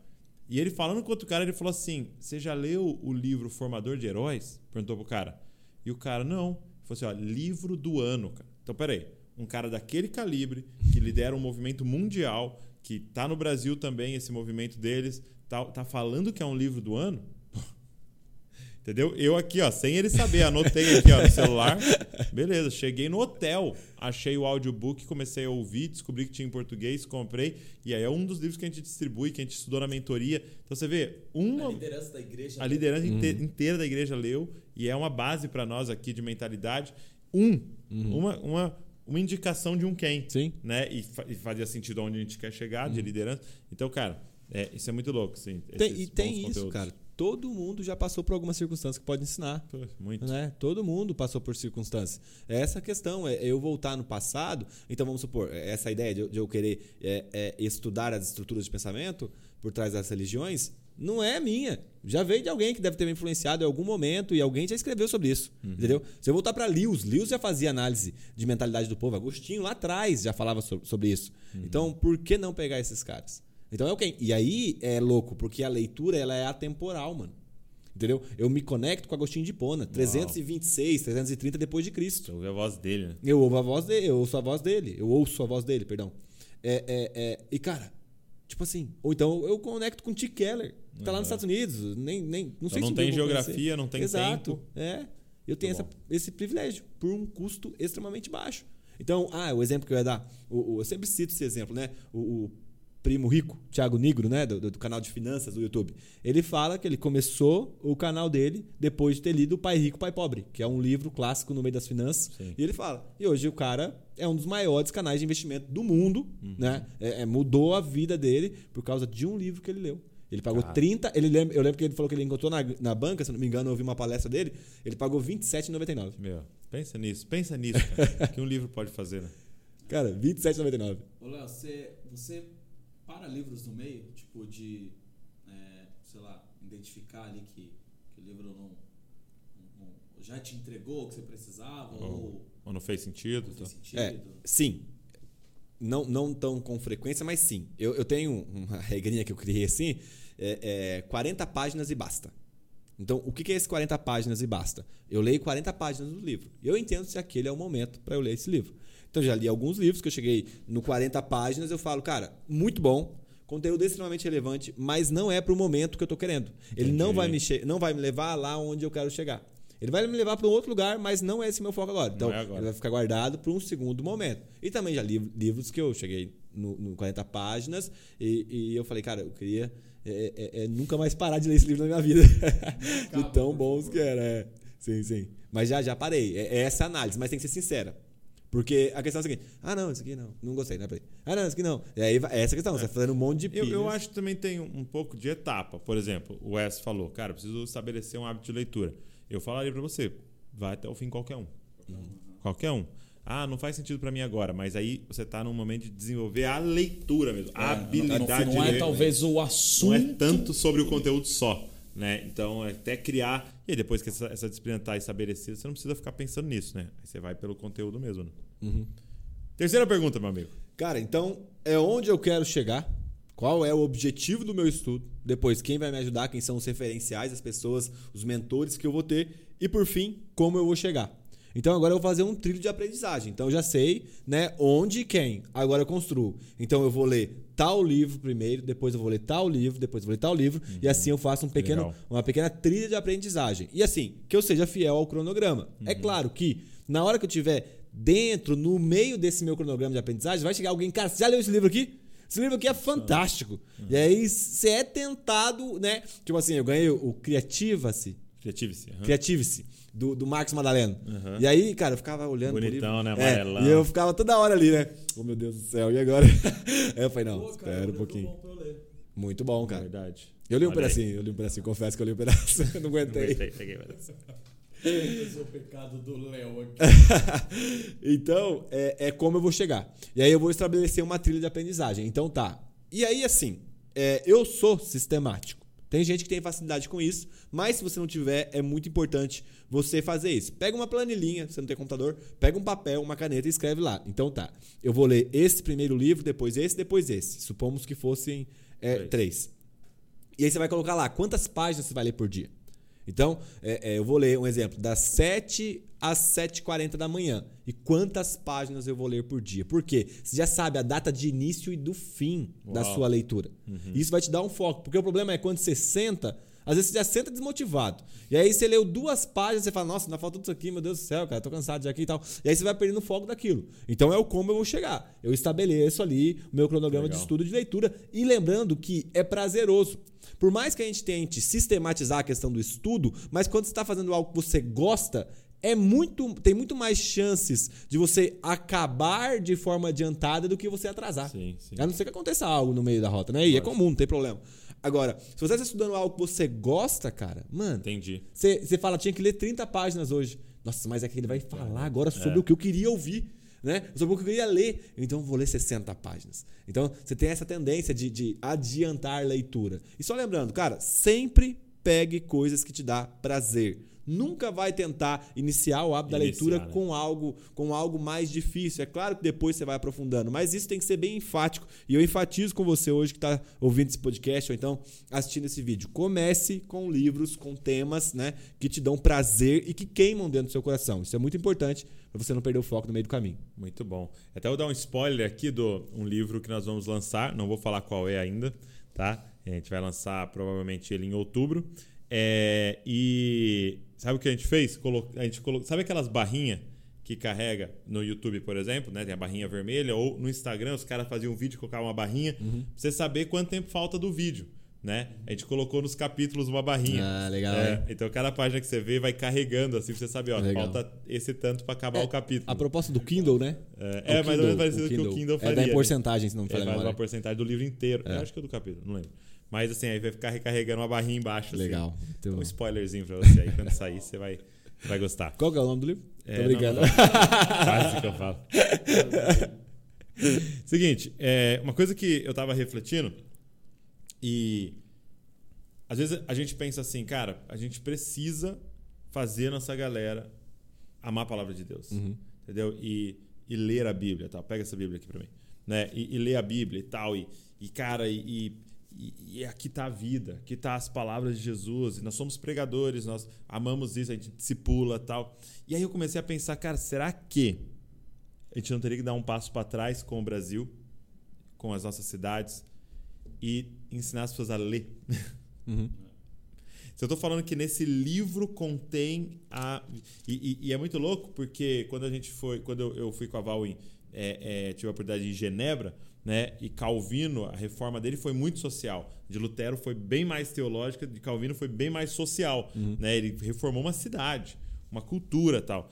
E ele falando com outro cara, ele falou assim: Você já leu o livro Formador de Heróis? Perguntou pro cara. E o cara, não. Ele falou assim: ó, livro do ano, cara. Então, peraí. Um cara daquele calibre, que lidera um movimento mundial, que tá no Brasil também, esse movimento deles, tá, tá falando que é um livro do ano? Entendeu? Eu aqui, ó, sem ele saber, anotei aqui, ó, no celular. Beleza, cheguei no hotel, achei o audiobook, comecei a ouvir, descobri que tinha em português, comprei. E aí é um dos livros que a gente distribui, que a gente estudou na mentoria. Então você vê, uma, liderança da igreja. a liderança inte- inteira da igreja leu e é uma base para nós aqui de mentalidade. Um, uma, uma, uma indicação de um quem. Sim. Né? E, fa- e fazia sentido onde a gente quer chegar, de liderança. Então, cara, é, isso é muito louco, sim. Tem- e tem isso, cara. Todo mundo já passou por alguma circunstância que pode ensinar. Muito. Né? Todo mundo passou por circunstâncias. É essa a questão, é eu voltar no passado. Então vamos supor, é essa ideia de eu, querer é, é, estudar as estruturas de pensamento por trás das religiões, não é minha. Já veio de alguém que deve ter me influenciado em algum momento e alguém já escreveu sobre isso. Entendeu? Se eu voltar para Lewis, Lewis já fazia análise de mentalidade do povo. Agostinho lá atrás já falava so- sobre isso. Então, por que não pegar esses caras? Então é o quem? E aí é louco, porque a leitura ela é atemporal, mano. Entendeu? Eu me conecto com Agostinho de Hipona, 326, 330 depois de Cristo. Você ouviu a voz dele, né? Eu ouvo a voz dele, eu ouço a voz dele, eu ouço a voz dele, perdão. É, é, é, e cara, tipo assim, ou então eu conecto com o Tim Keller, que tá lá nos Estados Unidos, nem, nem não sei não se um tem eu geografia, conhecer. não tem Exato, tempo. É, eu tenho Muito essa, esse privilégio por um custo extremamente baixo. Então, ah, o exemplo que eu ia dar, o, o- eu sempre cito esse exemplo, né? O, o primo rico, Thiago Nigro, né, do, do canal de finanças do YouTube. Ele fala que ele começou o canal dele depois de ter lido Pai Rico, Pai Pobre, que é um livro clássico no meio das finanças. Sim. E ele fala, e hoje o cara é um dos maiores canais de investimento do mundo, Uhum. né? É- é, mudou a vida dele por causa de um livro que ele leu. Ele pagou 30, ele lembra, eu lembro que ele falou que ele encontrou na, na banca, se não me engano, eu ouvi uma palestra dele, ele pagou R$ 27,99. Meu, pensa nisso, pensa nisso, cara. que um livro pode fazer, né? Cara, R$ 27,99. Ô, Léo, você, você para livros no meio, tipo, de, é, sei lá, identificar ali que, que o livro não, não- já te entregou o que você precisava, ou, Ou não fez sentido? não tá? fez sentido. É, sim. Não, não tão com frequência, mas sim. Eu, eu tenho uma regrinha que eu criei assim: é, é 40 páginas e basta. Então, o que que é esse 40 páginas e basta? Eu leio 40 páginas do livro. Eu entendo se aquele é o momento para eu ler esse livro. Então, eu já li alguns livros que eu cheguei no 40 páginas eu falo, cara, muito bom, conteúdo extremamente relevante, mas não é para o momento que eu estou querendo. Ele não vai, me não vai me levar lá onde eu quero chegar. Ele vai me levar para um outro lugar, mas não é esse meu foco agora. Então, é agora. ele vai ficar guardado para um segundo momento. E também já li livros que eu cheguei no, no 40 páginas e, e eu falei, cara, eu queria é, é, é, nunca mais parar de ler esse livro na minha vida. de tão bons que era. É. Sim, sim. Mas já, já parei. É, é essa análise, mas tem que ser sincera. Porque a questão é a seguinte: ah, não, isso aqui não, não gostei, né? Ah, não, isso aqui não. E aí é essa questão, você vai fazendo um monte de Eu, eu pilhas. acho que também tem um, pouco de etapa. Por exemplo, o Wes falou, cara, eu preciso estabelecer um hábito de leitura. Eu falaria pra você, vai até o fim qualquer um. Qualquer um. Ah, não faz sentido pra mim agora, mas aí você tá num momento de desenvolver a leitura mesmo, a habilidade não, de não é ler. talvez o assunto. Não é tanto sobre o conteúdo só, né? Então, é até criar e aí depois que essa, essa disciplina tá estabelecida, você não precisa ficar pensando nisso, né? Aí você vai pelo conteúdo mesmo. Né? Uhum. Terceira pergunta, meu amigo. Cara, então é onde eu quero chegar. Qual é o objetivo do meu estudo? Depois, quem vai me ajudar? Quem são os referenciais, as pessoas, os mentores que eu vou ter? E por fim, como eu vou chegar? Então agora eu vou fazer um trilho de aprendizagem. Então eu já sei, né, onde e quem. Agora eu construo. Então eu vou ler tal livro primeiro, depois eu vou ler tal livro, depois eu vou ler tal livro e assim eu faço um pequeno, Legal. uma pequena trilha de aprendizagem. E assim, que eu seja fiel ao cronograma. É claro que na hora que eu tiver dentro, no meio desse meu cronograma de aprendizagem, vai chegar alguém, cara, você já leu esse livro aqui? Esse livro aqui é fantástico. E aí você é tentado, né? Tipo assim, eu ganhei o Criativa-se, Criative-se. aham. Criative-se, do, do Marcos Madaleno. E aí, cara, eu ficava olhando Bonitão, né? É, e eu ficava toda hora ali, né? Oh, meu Deus do céu, e agora? Aí eu falei, não, Pô, cara, espera um pouquinho. bom pra eu ler. Muito bom, cara. Verdade. Eu li um Olha aí. pedacinho, eu li um pedacinho, confesso que eu li um pedaço. Eu não aguentei. Aguentei, peguei o pecado do Léo aqui. então, é, é como eu vou chegar. E aí eu vou estabelecer uma trilha de aprendizagem. Então tá. E aí, assim, é, eu sou sistemático. Tem gente que tem facilidade com isso, mas se você não tiver, é muito importante você fazer isso. Pega uma planilhinha, você não tem computador, pega um papel, uma caneta e escreve lá. Então tá, eu vou ler esse primeiro livro, depois esse, depois esse. Supomos que fossem é, Três. três. E aí você vai colocar lá quantas páginas você vai ler por dia. Então, é, é, eu vou ler um exemplo, das 7 às 7h40 da manhã. E quantas páginas eu vou ler por dia? Por quê? Você já sabe a data de início e do fim da Uau. sua leitura. Isso vai te dar um foco. Porque o problema é quando você senta, às vezes você já senta desmotivado. E aí você leu duas páginas, você fala, nossa, ainda falta tudo isso aqui, meu Deus do céu, cara, tô cansado de aqui e tal. E aí você vai perdendo o foco daquilo. Então é o como eu vou chegar. Eu estabeleço ali o meu cronograma Legal. de estudo de leitura. E lembrando que é prazeroso. Por mais que a gente tente sistematizar a questão do estudo, mas quando você está fazendo algo que você gosta, é muito, tem muito mais chances de você acabar de forma adiantada do que você atrasar. Sim, sim. A não ser que aconteça algo no meio da rota, né? E é comum, não tem problema. Agora, se você está estudando algo que você gosta, cara, mano, Entendi. você, você fala, tinha que ler 30 páginas hoje. Nossa, mas é que ele vai falar agora sobre É. o que eu queria ouvir. Né? Sobre o que eu queria ler. Então eu vou ler 60 páginas. Então você tem essa tendência de, de adiantar leitura. E só lembrando, cara, sempre pegue coisas que te dá prazer. Nunca vai tentar iniciar o hábito da leitura né? com algo com algo mais difícil. É claro que depois você vai aprofundando, mas isso tem que ser bem enfático. E eu enfatizo com você hoje que está ouvindo esse podcast ou então assistindo esse vídeo. Comece com livros, com temas né, que te dão prazer e que queimam dentro do seu coração. Isso é muito importante para você não perder o foco no meio do caminho. Muito bom. Até vou dar um spoiler aqui do um livro que nós vamos lançar. Não vou falar qual é ainda, tá? A gente vai lançar provavelmente ele em outubro. É, e sabe o que a gente fez? Colo- A gente colocou, sabe aquelas barrinhas que carrega no YouTube, por exemplo, né? Tem a barrinha vermelha ou no Instagram os caras faziam um vídeo e colocavam uma barrinha Uhum. pra você saber quanto tempo falta do vídeo, né? A gente colocou nos capítulos uma barrinha. Ah, legal, É, hein? então cada página que você vê vai carregando assim pra você saber, ó, Legal. falta esse tanto pra acabar o capítulo. A proposta do Kindle, né? É, é, mais ou menos parecido com o que o Kindle É faria. da né? porcentagem, se não me falha a faz uma porcentagem do livro inteiro. Eu acho que é do capítulo, não lembro. Mas assim, aí vai ficar recarregando uma barrinha embaixo. Legal. Assim. Muito Um spoilerzinho pra você aí. Quando sair, você vai, vai gostar. Qual que é o nome do livro? É, Tô brincando. Quase que eu falo. Seguinte, é, uma coisa que eu tava refletindo e às vezes a gente pensa assim, cara, a gente precisa fazer nossa galera amar a palavra de Deus, entendeu? E, e ler a Bíblia, tal. Pega essa Bíblia aqui pra mim, né? E, e ler a Bíblia e tal e, e cara, e, e, e aqui tá a vida, aqui tá as palavras de Jesus, e nós somos pregadores, nós amamos isso, a gente discipula tal. E aí eu comecei a pensar, cara, será que a gente não teria que dar um passo para trás com o Brasil, com as nossas cidades e ensinar as pessoas a ler? Uhum. Se eu tô falando que nesse livro contém a. E, e- e é muito louco, porque quando a gente foi. Quando eu, eu fui com a Val em. é, é, tive a oportunidade em Genebra, né? E Calvino, a reforma dele foi muito social. De Lutero foi bem mais teológica, de Calvino foi bem mais social. Né? Ele reformou uma cidade, uma cultura tal.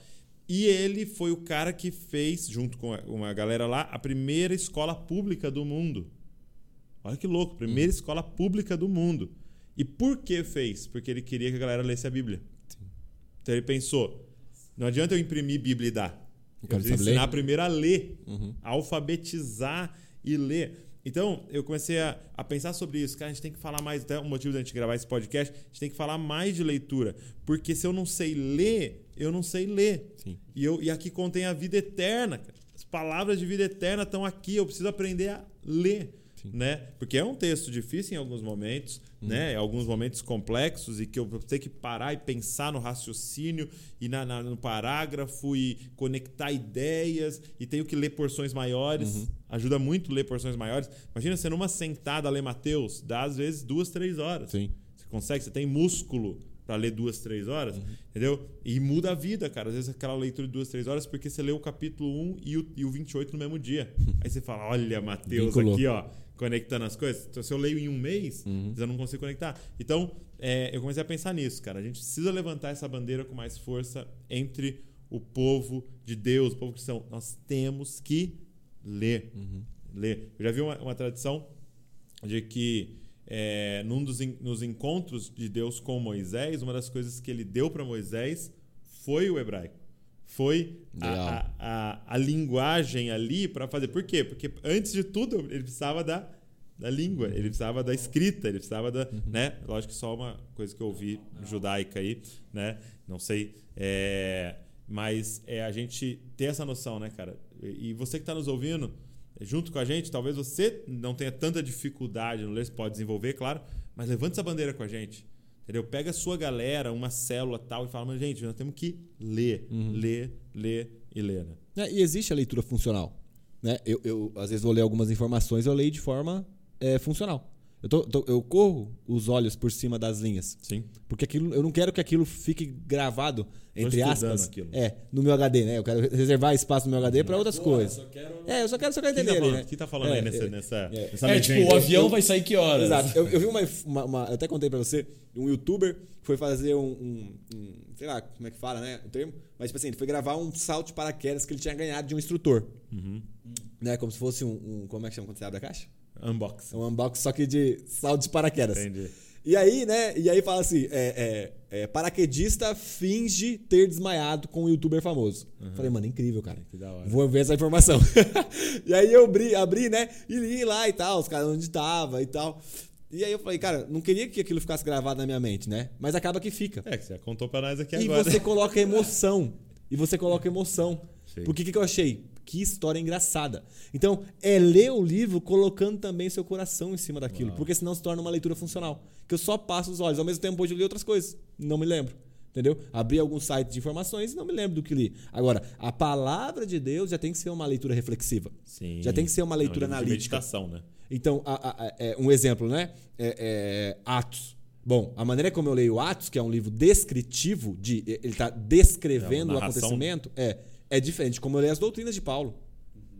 E ele foi o cara que fez, junto com uma galera lá, a primeira escola pública do mundo. Olha que louco, primeira escola pública do mundo. E por que fez? Porque ele queria que a galera lesse a Bíblia. Então ele pensou: não adianta eu imprimir Bíblia e dar. Eu preciso ensinar ler? primeiro a ler, a alfabetizar e ler. Então, eu comecei a, a pensar sobre isso. Cara, a gente tem que falar mais. Até o motivo da gente gravar esse podcast, a gente tem que falar mais de leitura. Porque se eu não sei ler, eu não sei ler. Sim. E, eu, e aqui contém a vida eterna. cara. As palavras de vida eterna estão aqui. Eu preciso aprender a ler. Né? Porque é um texto difícil em alguns momentos, né? Em alguns momentos complexos e que eu vou ter que parar e pensar no raciocínio e na, na- no parágrafo e conectar ideias e tenho que ler porções maiores. Ajuda muito ler porções maiores. Imagina você numa sentada ler Mateus, dá às vezes duas, três horas. Sim. Você consegue, você tem músculo para ler duas, três horas, entendeu? E muda a vida, cara. Às vezes aquela leitura de duas, três horas, porque você leu o capítulo 1 e o, e o 28 no mesmo dia. Aí você fala, olha, Mateus, Vinculou. aqui, ó, conectando as coisas. Então, se eu leio em um mês, eu não consigo conectar. Então, é, eu comecei a pensar nisso, cara. A gente precisa levantar essa bandeira com mais força entre o povo de Deus, o povo cristão. Nós temos que ler. Ler. Eu já vi uma, uma tradição de que é, num dos nos encontros de Deus com Moisés, uma das coisas que ele deu para Moisés foi o hebraico. Foi a, a, a, a linguagem ali para fazer. Por quê? Porque antes de tudo ele precisava da, da língua, ele precisava da escrita, ele precisava da. Né? Lógico que só uma coisa que eu ouvi judaica aí, né? Não sei. É, mas é a gente ter essa noção, né, cara? E e você que está nos ouvindo, junto com a gente, talvez você não tenha tanta dificuldade no ler, você pode desenvolver, claro, mas levante essa bandeira com a gente. Entendeu? Pega a sua galera, uma célula tal, e fala, mas, gente, nós temos que ler, ler, ler e ler, né? É, e existe a leitura funcional. Né? Eu, eu, às vezes, vou ler algumas informações eu leio de forma é, funcional. Eu, tô- tô- eu corro os olhos por cima das linhas. Sim. Porque aquilo, eu não quero que aquilo fique gravado, entre aspas, aquilo. é, no meu HD, né? Eu quero reservar espaço no meu HD para outras coisas. É, eu só quero, só quero Quem entender tá ali, falando, né? quem tá falando É, aí nessa, é, nessa, é. nessa É, tipo, o avião vai sair que horas? Exato. Eu, eu vi uma, uma, uma- Eu até contei pra você, um youtuber foi fazer um, um- um- Sei lá como é que fala, né? O termo. Mas, tipo assim, ele foi gravar um salto de paraquedas que ele tinha ganhado de um instrutor. Né? Como se fosse um, um- Como é que chama quando você abre a caixa? Unboxing. É um unboxing só que de salto de paraquedas. Entendi. E aí, né? E aí fala assim: é, é, é, paraquedista finge ter desmaiado com um youtuber famoso. Falei, mano, incrível, cara. Que da hora. Vou ver essa informação. e aí eu abri, abri, né? E li lá e tal, os caras onde tava e tal. E aí eu falei, cara, não queria que aquilo ficasse gravado na minha mente, né? Mas acaba que fica. É, que você contou pra nós aqui e agora. você coloca emoção. E você coloca emoção. Sim. Porque o que, que eu achei? Que história engraçada. Então, é ler o livro colocando também seu coração em cima daquilo. Porque senão se torna uma leitura funcional. Que eu só passo os olhos. Ao mesmo tempo, hoje eu li outras coisas. Não me lembro. Entendeu? Abri algum site de informações e não me lembro do que li. Agora, a palavra de Deus já tem que ser uma leitura reflexiva. Sim. Já tem que ser uma leitura É um livro de analítica. meditação, né? Então, a- a- a- é, um exemplo, né? É, é, Atos. Bom, a maneira como eu leio Atos, que é um livro descritivo, de, ele está descrevendo É o acontecimento, é, é diferente como eu leio as doutrinas de Paulo.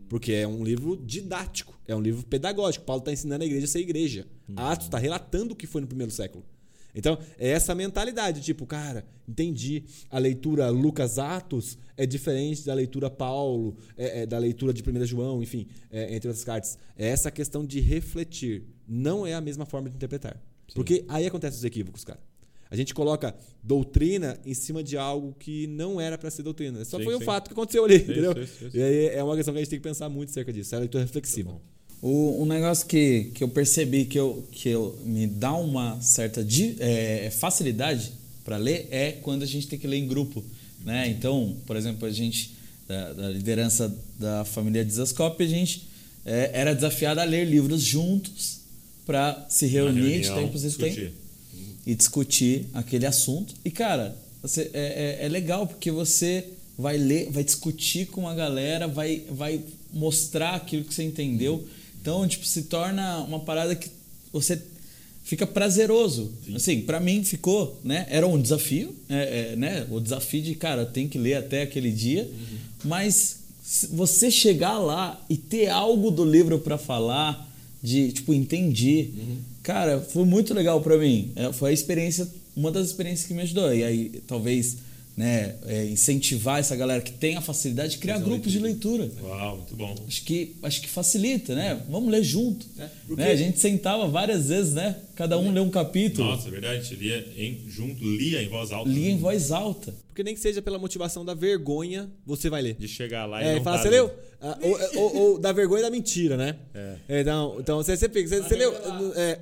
Porque é um livro didático, é um livro pedagógico. Paulo está ensinando a igreja a ser igreja. Uhum. Atos está relatando o que foi no primeiro século. Então, é essa mentalidade, tipo, cara, entendi. A leitura Lucas-Atos é diferente da leitura Paulo, é- é da leitura de 1 João, enfim, é, entre outras cartas. É essa questão de refletir. Não é a mesma forma de interpretar. Porque aí acontecem os equívocos, cara. A gente coloca doutrina em cima de algo que não era para ser doutrina. Só Sim, foi um sim. fato que aconteceu ali, entendeu? isso, isso. E aí é uma questão que a gente tem que pensar muito acerca disso. É a leitura reflexiva. O, um negócio que, que eu percebi que, eu, que eu, me dá uma certa di- é, facilidade para ler é quando a gente tem que ler em grupo. Né? Então, por exemplo, a gente, da, da liderança da família Desascope, a gente é, era desafiado a ler livros juntos para se reunir de reunião, tempos em discutir. tempos e discutir aquele assunto. E, cara, você, é, é, é legal porque você vai ler, vai discutir com a galera, vai, vai mostrar aquilo que você entendeu. Então, tipo, se torna uma parada que você fica prazeroso. Assim, para mim ficou, né? Era um desafio, é, é, né? O desafio de, cara, tem que ler até aquele dia, mas se você chegar lá e ter algo do livro para falar, de tipo, entendi. Cara, foi muito legal para mim. É, foi a experiência, uma das experiências que me ajudou. E aí, talvez, né, é, incentivar essa galera que tem a facilidade de criar grupos de leitura. Uau, muito bom. Acho que, acho que facilita, né? Vamos ler junto. porque- Né? A gente sentava várias vezes, né? Cada um lê um capítulo. Nossa, é verdade. A gente lia em, junto, lia em voz alta. Lia em voz alta. Porque nem que seja pela motivação da vergonha, você vai ler. De chegar lá e É, não e fala, tá você lendo. leu? Ah, ou, ou- ou da vergonha da mentira, né? É. Então, então você, você, fica, você, você leu. é,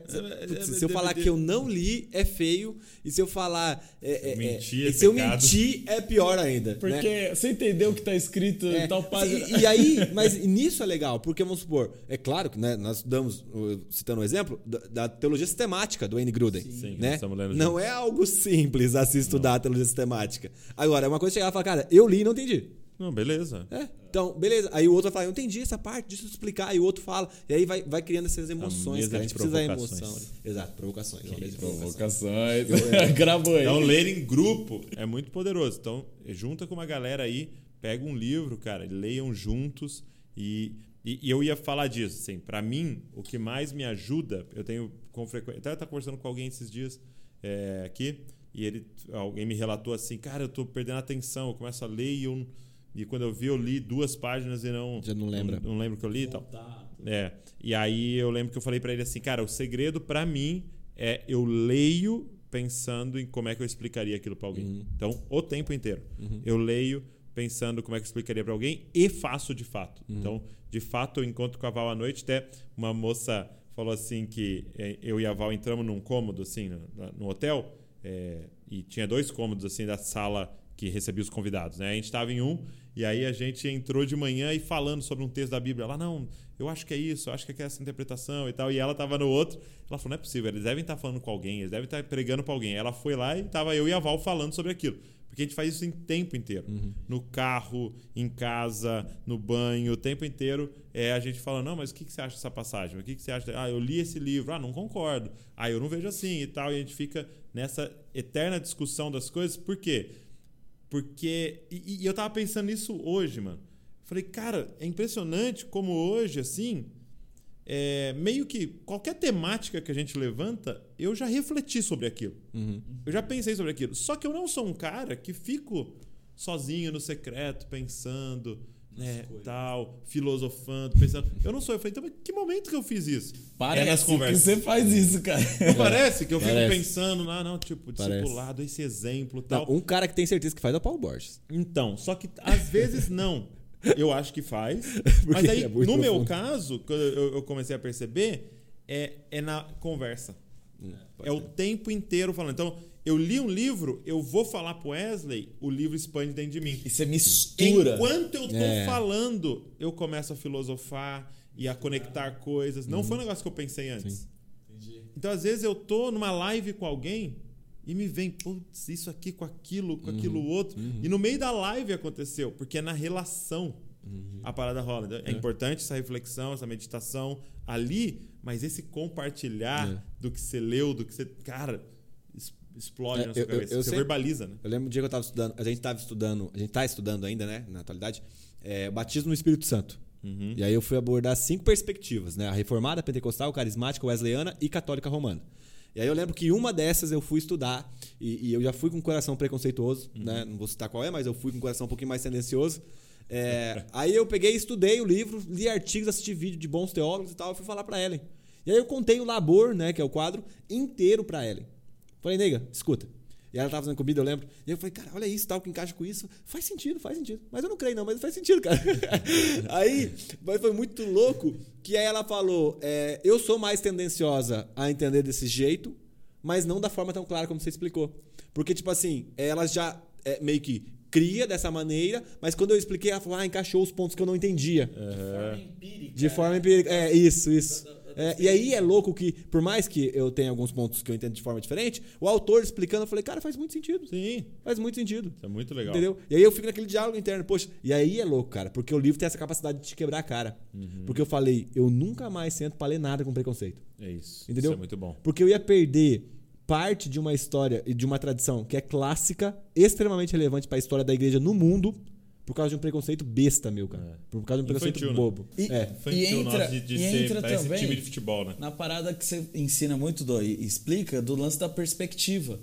putz, se eu falar que eu não li, é feio. E se eu falar. É, é, mentir é, é se eu mentir, é pior ainda. Porque né? você entendeu o que está escrito É, em tal página. E, e aí, mas nisso é legal, porque vamos supor, é claro que né, nós uh, citando um exemplo, da, da teologia sistemática do Wayne Gruden. Sim, né? estamos lendo Não é algo simples a se estudar a teologia sistemática. Agora, é uma coisa chegar e falar, cara, eu li e não entendi. Não, beleza. É, então, beleza. Aí o outro vai falar, eu entendi essa parte, deixa eu explicar. Aí o outro fala. E aí vai, vai criando essas emoções, cara. A gente precisa da emoção. Exato, provocações. de provocações. Provocações. Gravou aí. Então, ler em grupo é muito poderoso. Então, junta com uma galera aí, pega um livro, cara, e leiam juntos. E, e, e eu ia falar disso, assim, pra mim, o que mais me ajuda, eu tenho com frequência. Até eu tava conversando com alguém esses dias é, aqui, e ele, alguém me relatou assim, cara, eu tô perdendo a atenção, eu começo a ler e eu. E quando eu vi, eu li duas páginas e não. Já não lembra. Não, não lembro o que eu li e tal. É. E aí eu lembro que eu falei pra ele assim, cara, o segredo pra mim é eu leio pensando em como é que eu explicaria aquilo pra alguém. Uhum. Então, o tempo inteiro. Eu leio pensando como é que eu explicaria pra alguém e faço de fato. Uhum. Então, de fato, eu encontro com a Val à noite, até uma moça falou assim que eh, eu e a Val entramos num cômodo assim no, no hotel é, e tinha dois cômodos assim da sala que recebia os convidados, né? A gente estava em um e aí a gente entrou de manhã e falando sobre um texto da Bíblia. Ela, não, eu acho que é isso, eu acho que é essa interpretação e tal. E ela estava no outro. Ela falou, não é possível, eles devem estar falando com alguém, eles devem estar pregando para alguém. Ela foi lá e estava eu e a Val falando sobre aquilo. Porque a gente faz isso em tempo inteiro. No carro, em casa, no banho, o tempo inteiro é a gente fala, não, mas o que, que você acha dessa passagem? O que, que você acha? Ah, eu li esse livro. Ah, não concordo. Ah, eu não vejo assim e tal. E a gente fica nessa eterna discussão das coisas. Por quê? Porque. E, e eu tava pensando nisso hoje, mano. Falei, cara, é impressionante como hoje, assim. É, meio que qualquer temática que a gente levanta, eu já refleti sobre aquilo. Uhum. Eu já pensei sobre aquilo. Só que eu não sou um cara que fico sozinho no secreto, pensando, né, tal, filosofando, pensando. Eu não sou. Eu falei, então, mas que momento que eu fiz isso? Parece é nas que conversas. você faz isso, cara. Não parece que eu fico Parece. pensando, ah, não, tipo, discipulado, esse exemplo Não, tal. um cara que tem certeza que faz é o Paulo Borges. Então, só que às vezes não. Eu acho que faz. Mas aí, é no meu profundo. caso, quando eu, eu comecei a perceber, é, é na conversa. É o tempo inteiro falando. Então, eu li um livro, eu vou falar pro Wesley, o livro expande dentro de mim. E você mistura. Enquanto eu tô É. falando, eu começo a filosofar e a conectar coisas. Não foi um negócio que eu pensei antes. Então, às vezes, eu tô numa live com alguém e me vem, putz, isso aqui com aquilo, com aquilo outro. E no meio da live aconteceu, porque é na relação a parada rola. Então, É. importante essa reflexão, essa meditação ali, mas esse compartilhar do que você leu, do que você. Cara, explode É, na sua eu- eu- cabeça. eu você sei- verbaliza, né? Eu lembro um dia que eu tava estudando, a gente tava estudando, a gente tá estudando ainda, né, na atualidade, é, o batismo no Espírito Santo. Uhum. E aí eu fui abordar cinco perspectivas, né? A reformada, pentecostal, carismática, wesleyana e católica romana. E aí eu lembro que uma dessas eu fui estudar e, e eu já fui com um coração preconceituoso, né? Não vou citar qual é, mas eu fui com um coração um pouquinho mais tendencioso. É, aí eu peguei, estudei o livro, li artigos, assisti vídeo de bons teólogos e tal, eu fui falar pra Ellen. E aí eu contei o labor, né, que é o quadro, inteiro pra Ellen. Falei, nega, escuta. E ela tava fazendo comida, eu lembro. E eu falei, cara, olha isso, tal, que encaixa com isso. Faz sentido, faz sentido. Mas eu não creio, não, mas faz sentido, cara. aí, mas foi muito louco que aí ela falou: é, eu sou mais tendenciosa a entender desse jeito, mas não da forma tão clara como você explicou. Porque, tipo assim, ela já é, meio que cria dessa maneira, mas quando eu expliquei, ela falou, ah, encaixou os pontos que eu não entendia. forma empírica. De forma empírica. É, isso, isso. É, e aí é louco que, por mais que eu tenha alguns pontos que eu entendo de forma diferente, o autor explicando, eu falei, cara, faz muito sentido. Sim, Faz muito sentido. isso é muito legal. Entendeu? E aí eu fico naquele diálogo interno, poxa, e aí é louco, cara, porque o livro tem essa capacidade de te quebrar a cara. Uhum. Porque eu falei, eu nunca mais sento pra ler nada com preconceito. É isso. Entendeu? Isso é muito bom. Porque eu ia perder parte de uma história e de uma tradição que é clássica, extremamente relevante pra história da igreja no mundo, por causa de um preconceito besta, meu, cara. Por causa de um preconceito Infantil, né? bobo. E, É. Infantil e entra, nosso de, de e ser, entra também time de futebol, né? na parada que você ensina muito, Dó, e explica do lance da perspectiva.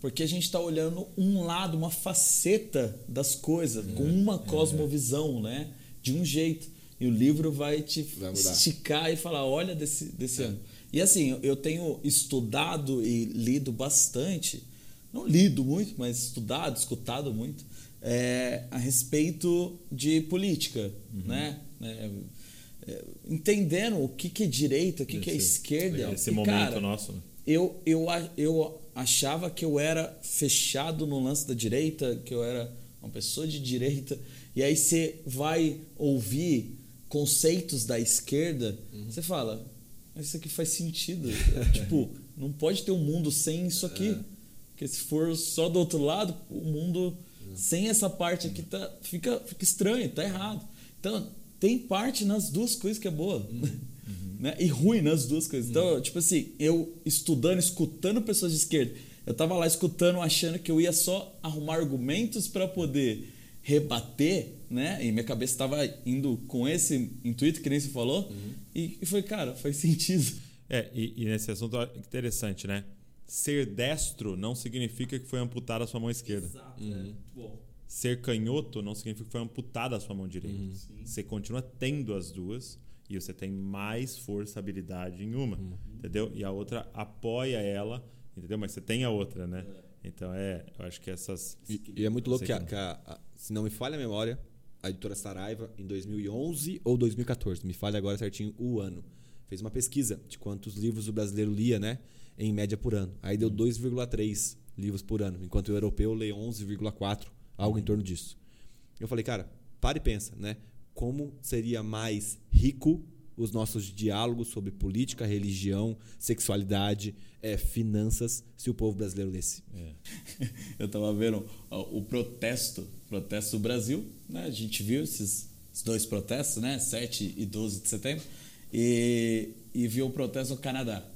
Porque a gente está olhando um lado, uma faceta das coisas, com uma cosmovisão, né? De um jeito. E o livro vai te Vai esticar e falar, olha desse, desse ano. E assim, eu tenho estudado e lido bastante, não lido muito, mas estudado, escutado muito, é, a respeito de política, né? É, é, entendendo o que, que é direita, o que, que é esquerda. Esse E, momento cara, nosso. né? eu, eu, eu achava que eu era fechado no lance da direita, que eu era uma pessoa de direita, e aí você vai ouvir conceitos da esquerda, você fala, "Mas isso aqui faz sentido. tipo, não pode ter um mundo sem isso aqui. Porque se for só do outro lado, o mundo sem essa parte aqui tá, fica, fica estranho, tá errado. Então, tem parte nas duas coisas que é boa. né? E ruim nas duas coisas. Então, tipo assim, eu estudando, escutando pessoas de esquerda, eu tava lá escutando, achando que eu ia só arrumar argumentos para poder rebater, né? E minha cabeça estava indo com esse intuito, que nem você falou. E, e foi, cara, faz sentido. É, e, e nesse assunto é interessante, né? Ser destro não significa que foi amputada a sua mão esquerda. Exato. Bom, Ser canhoto não significa que foi amputada a sua mão direita. Uhum. Você continua tendo as duas E você tem mais força, habilidade em uma, uhum. entendeu? E a outra apoia ela, entendeu? Mas você tem a outra, né? É. Então é, eu acho que essas. E, e é muito louco que, a, que a, a, se não me falha a memória, a editora Saraiva, em 2011 ou 2014, me falha agora certinho o ano, fez uma pesquisa de quantos livros o brasileiro lia, né? Em média por ano. Aí deu 2,3 livros por ano, enquanto o europeu lê 11,4, algo em torno disso. Eu falei, cara, para e pensa, né? Como seria mais rico os nossos diálogos sobre política, religião, sexualidade, é, finanças, se o povo brasileiro lesse. É. Eu estava vendo o protesto, protesto do Brasil, né? A gente viu esses, esses, dois protestos, né? 7 e 12 de setembro, e, e viu o protesto no Canadá.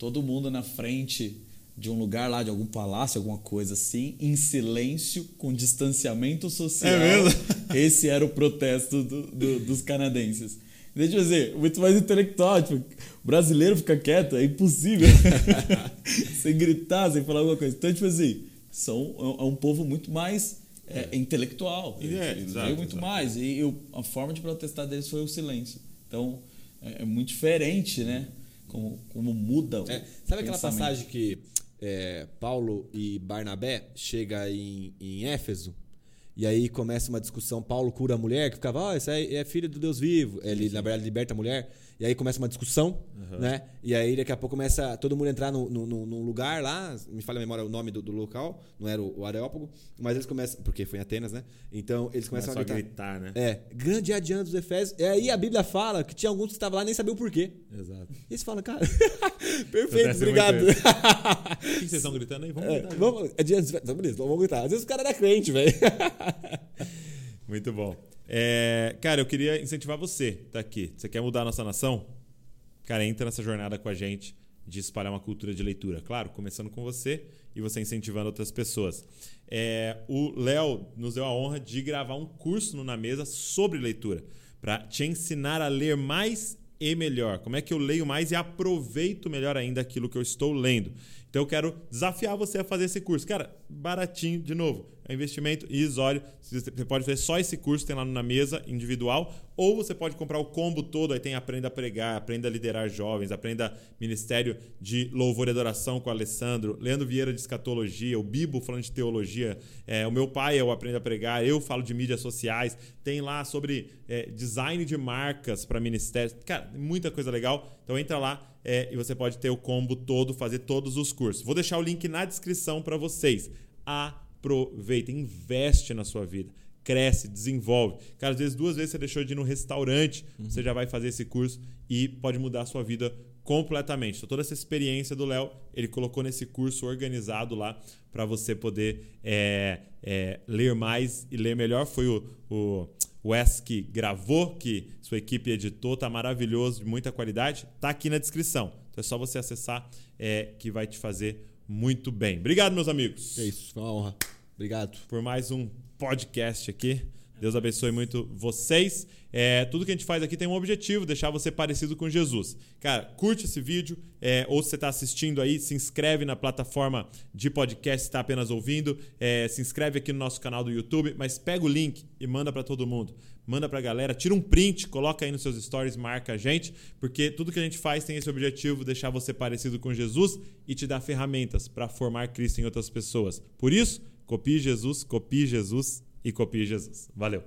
Todo mundo na frente de um lugar lá, de algum palácio, alguma coisa assim, em silêncio, com distanciamento social. É mesmo? Esse era o protesto do, do, dos canadenses. Deixa eu dizer, muito mais intelectual. Tipo, brasileiro fica quieto, é impossível. sem gritar, sem falar alguma coisa. Então, tipo assim, são, é um povo muito mais é, é. intelectual. É, exato, muito exato. mais. E eu, a forma de protestar deles foi o silêncio. Então, é, é muito diferente, né? Como, como muda é, Sabe aquela passagem que é, Paulo e Barnabé chega em, em Éfeso e aí começa uma discussão. Paulo cura a mulher que ficava, ó, oh, isso é, é filho do Deus vivo. Ele, na verdade, liberta a mulher. E aí começa uma discussão, uhum. né? E aí daqui a pouco começa todo mundo entrar num, num, lugar lá, me fala a memória o nome do, do local, não era o, o, Areópago, mas eles começam, porque foi em Atenas, né? Então eles começam Começa a gritar. gritar. né? É, grande adiante dos Efésios. E aí a Bíblia fala que tinha alguns que estavam lá e nem sabiam o porquê. Exato. E eles falam, cara, perfeito, obrigado. o que vocês estão gritando aí? Vamos é, gritar. Vamos, adiante, vamos gritar. Às vezes o cara era crente, velho. Muito bom. É, cara, eu queria incentivar você, tá aqui. Você quer mudar a nossa nação? Cara, entra nessa jornada com a gente de espalhar uma cultura de leitura. Claro, começando com você e você incentivando outras pessoas. É, o Léo nos deu a honra de gravar um curso no Na Mesa sobre leitura, para te ensinar a ler mais e melhor. Como é que eu leio mais e aproveito melhor ainda aquilo que eu estou lendo. Então eu quero desafiar você a fazer esse curso. Cara, baratinho, de novo é investimento irrisório. Você pode fazer só esse curso, tem lá na mesa individual, ou você pode comprar o combo todo, aí tem Aprenda a Pregar, Aprenda a Liderar Jovens, Aprenda Ministério de Louvor e Adoração com o Alessandro, Leandro Vieira de Escatologia, o Bibo falando de teologia, é, o meu pai é o Aprenda a Pregar, eu falo de mídias sociais, tem lá sobre é, design de marcas para ministérios, cara, muita coisa legal. Então entra lá é, e você pode ter o combo todo, fazer todos os cursos. Vou deixar o link na descrição para vocês. A aproveita, investe na sua vida. Cresce, desenvolve. Cara, às vezes duas vezes você deixou de ir no restaurante, uhum. você já vai fazer esse curso e pode mudar a sua vida completamente. Então, toda essa experiência do Léo, ele colocou nesse curso organizado lá para você poder é, é, ler mais e ler melhor. Foi o, o Wes que gravou, que sua equipe editou, tá maravilhoso, de muita qualidade. Tá aqui na descrição. Então é só você acessar é, que vai te fazer muito bem. Obrigado, meus amigos. É isso, foi uma honra. Obrigado. Por mais um podcast aqui. Deus abençoe muito vocês. É, tudo que a gente faz aqui tem um objetivo, deixar você parecido com Jesus. Cara, curte esse vídeo, é, ou se você está assistindo aí, se inscreve na plataforma de podcast, está apenas ouvindo. É, se inscreve aqui no nosso canal do YouTube, mas pega o link e manda para todo mundo. Manda para a galera, tira um print, coloca aí nos seus stories, marca a gente, porque tudo que a gente faz tem esse objetivo, deixar você parecido com Jesus e te dar ferramentas para formar Cristo em outras pessoas. Por isso, copie Jesus, copie Jesus e copie Jesus. Valeu!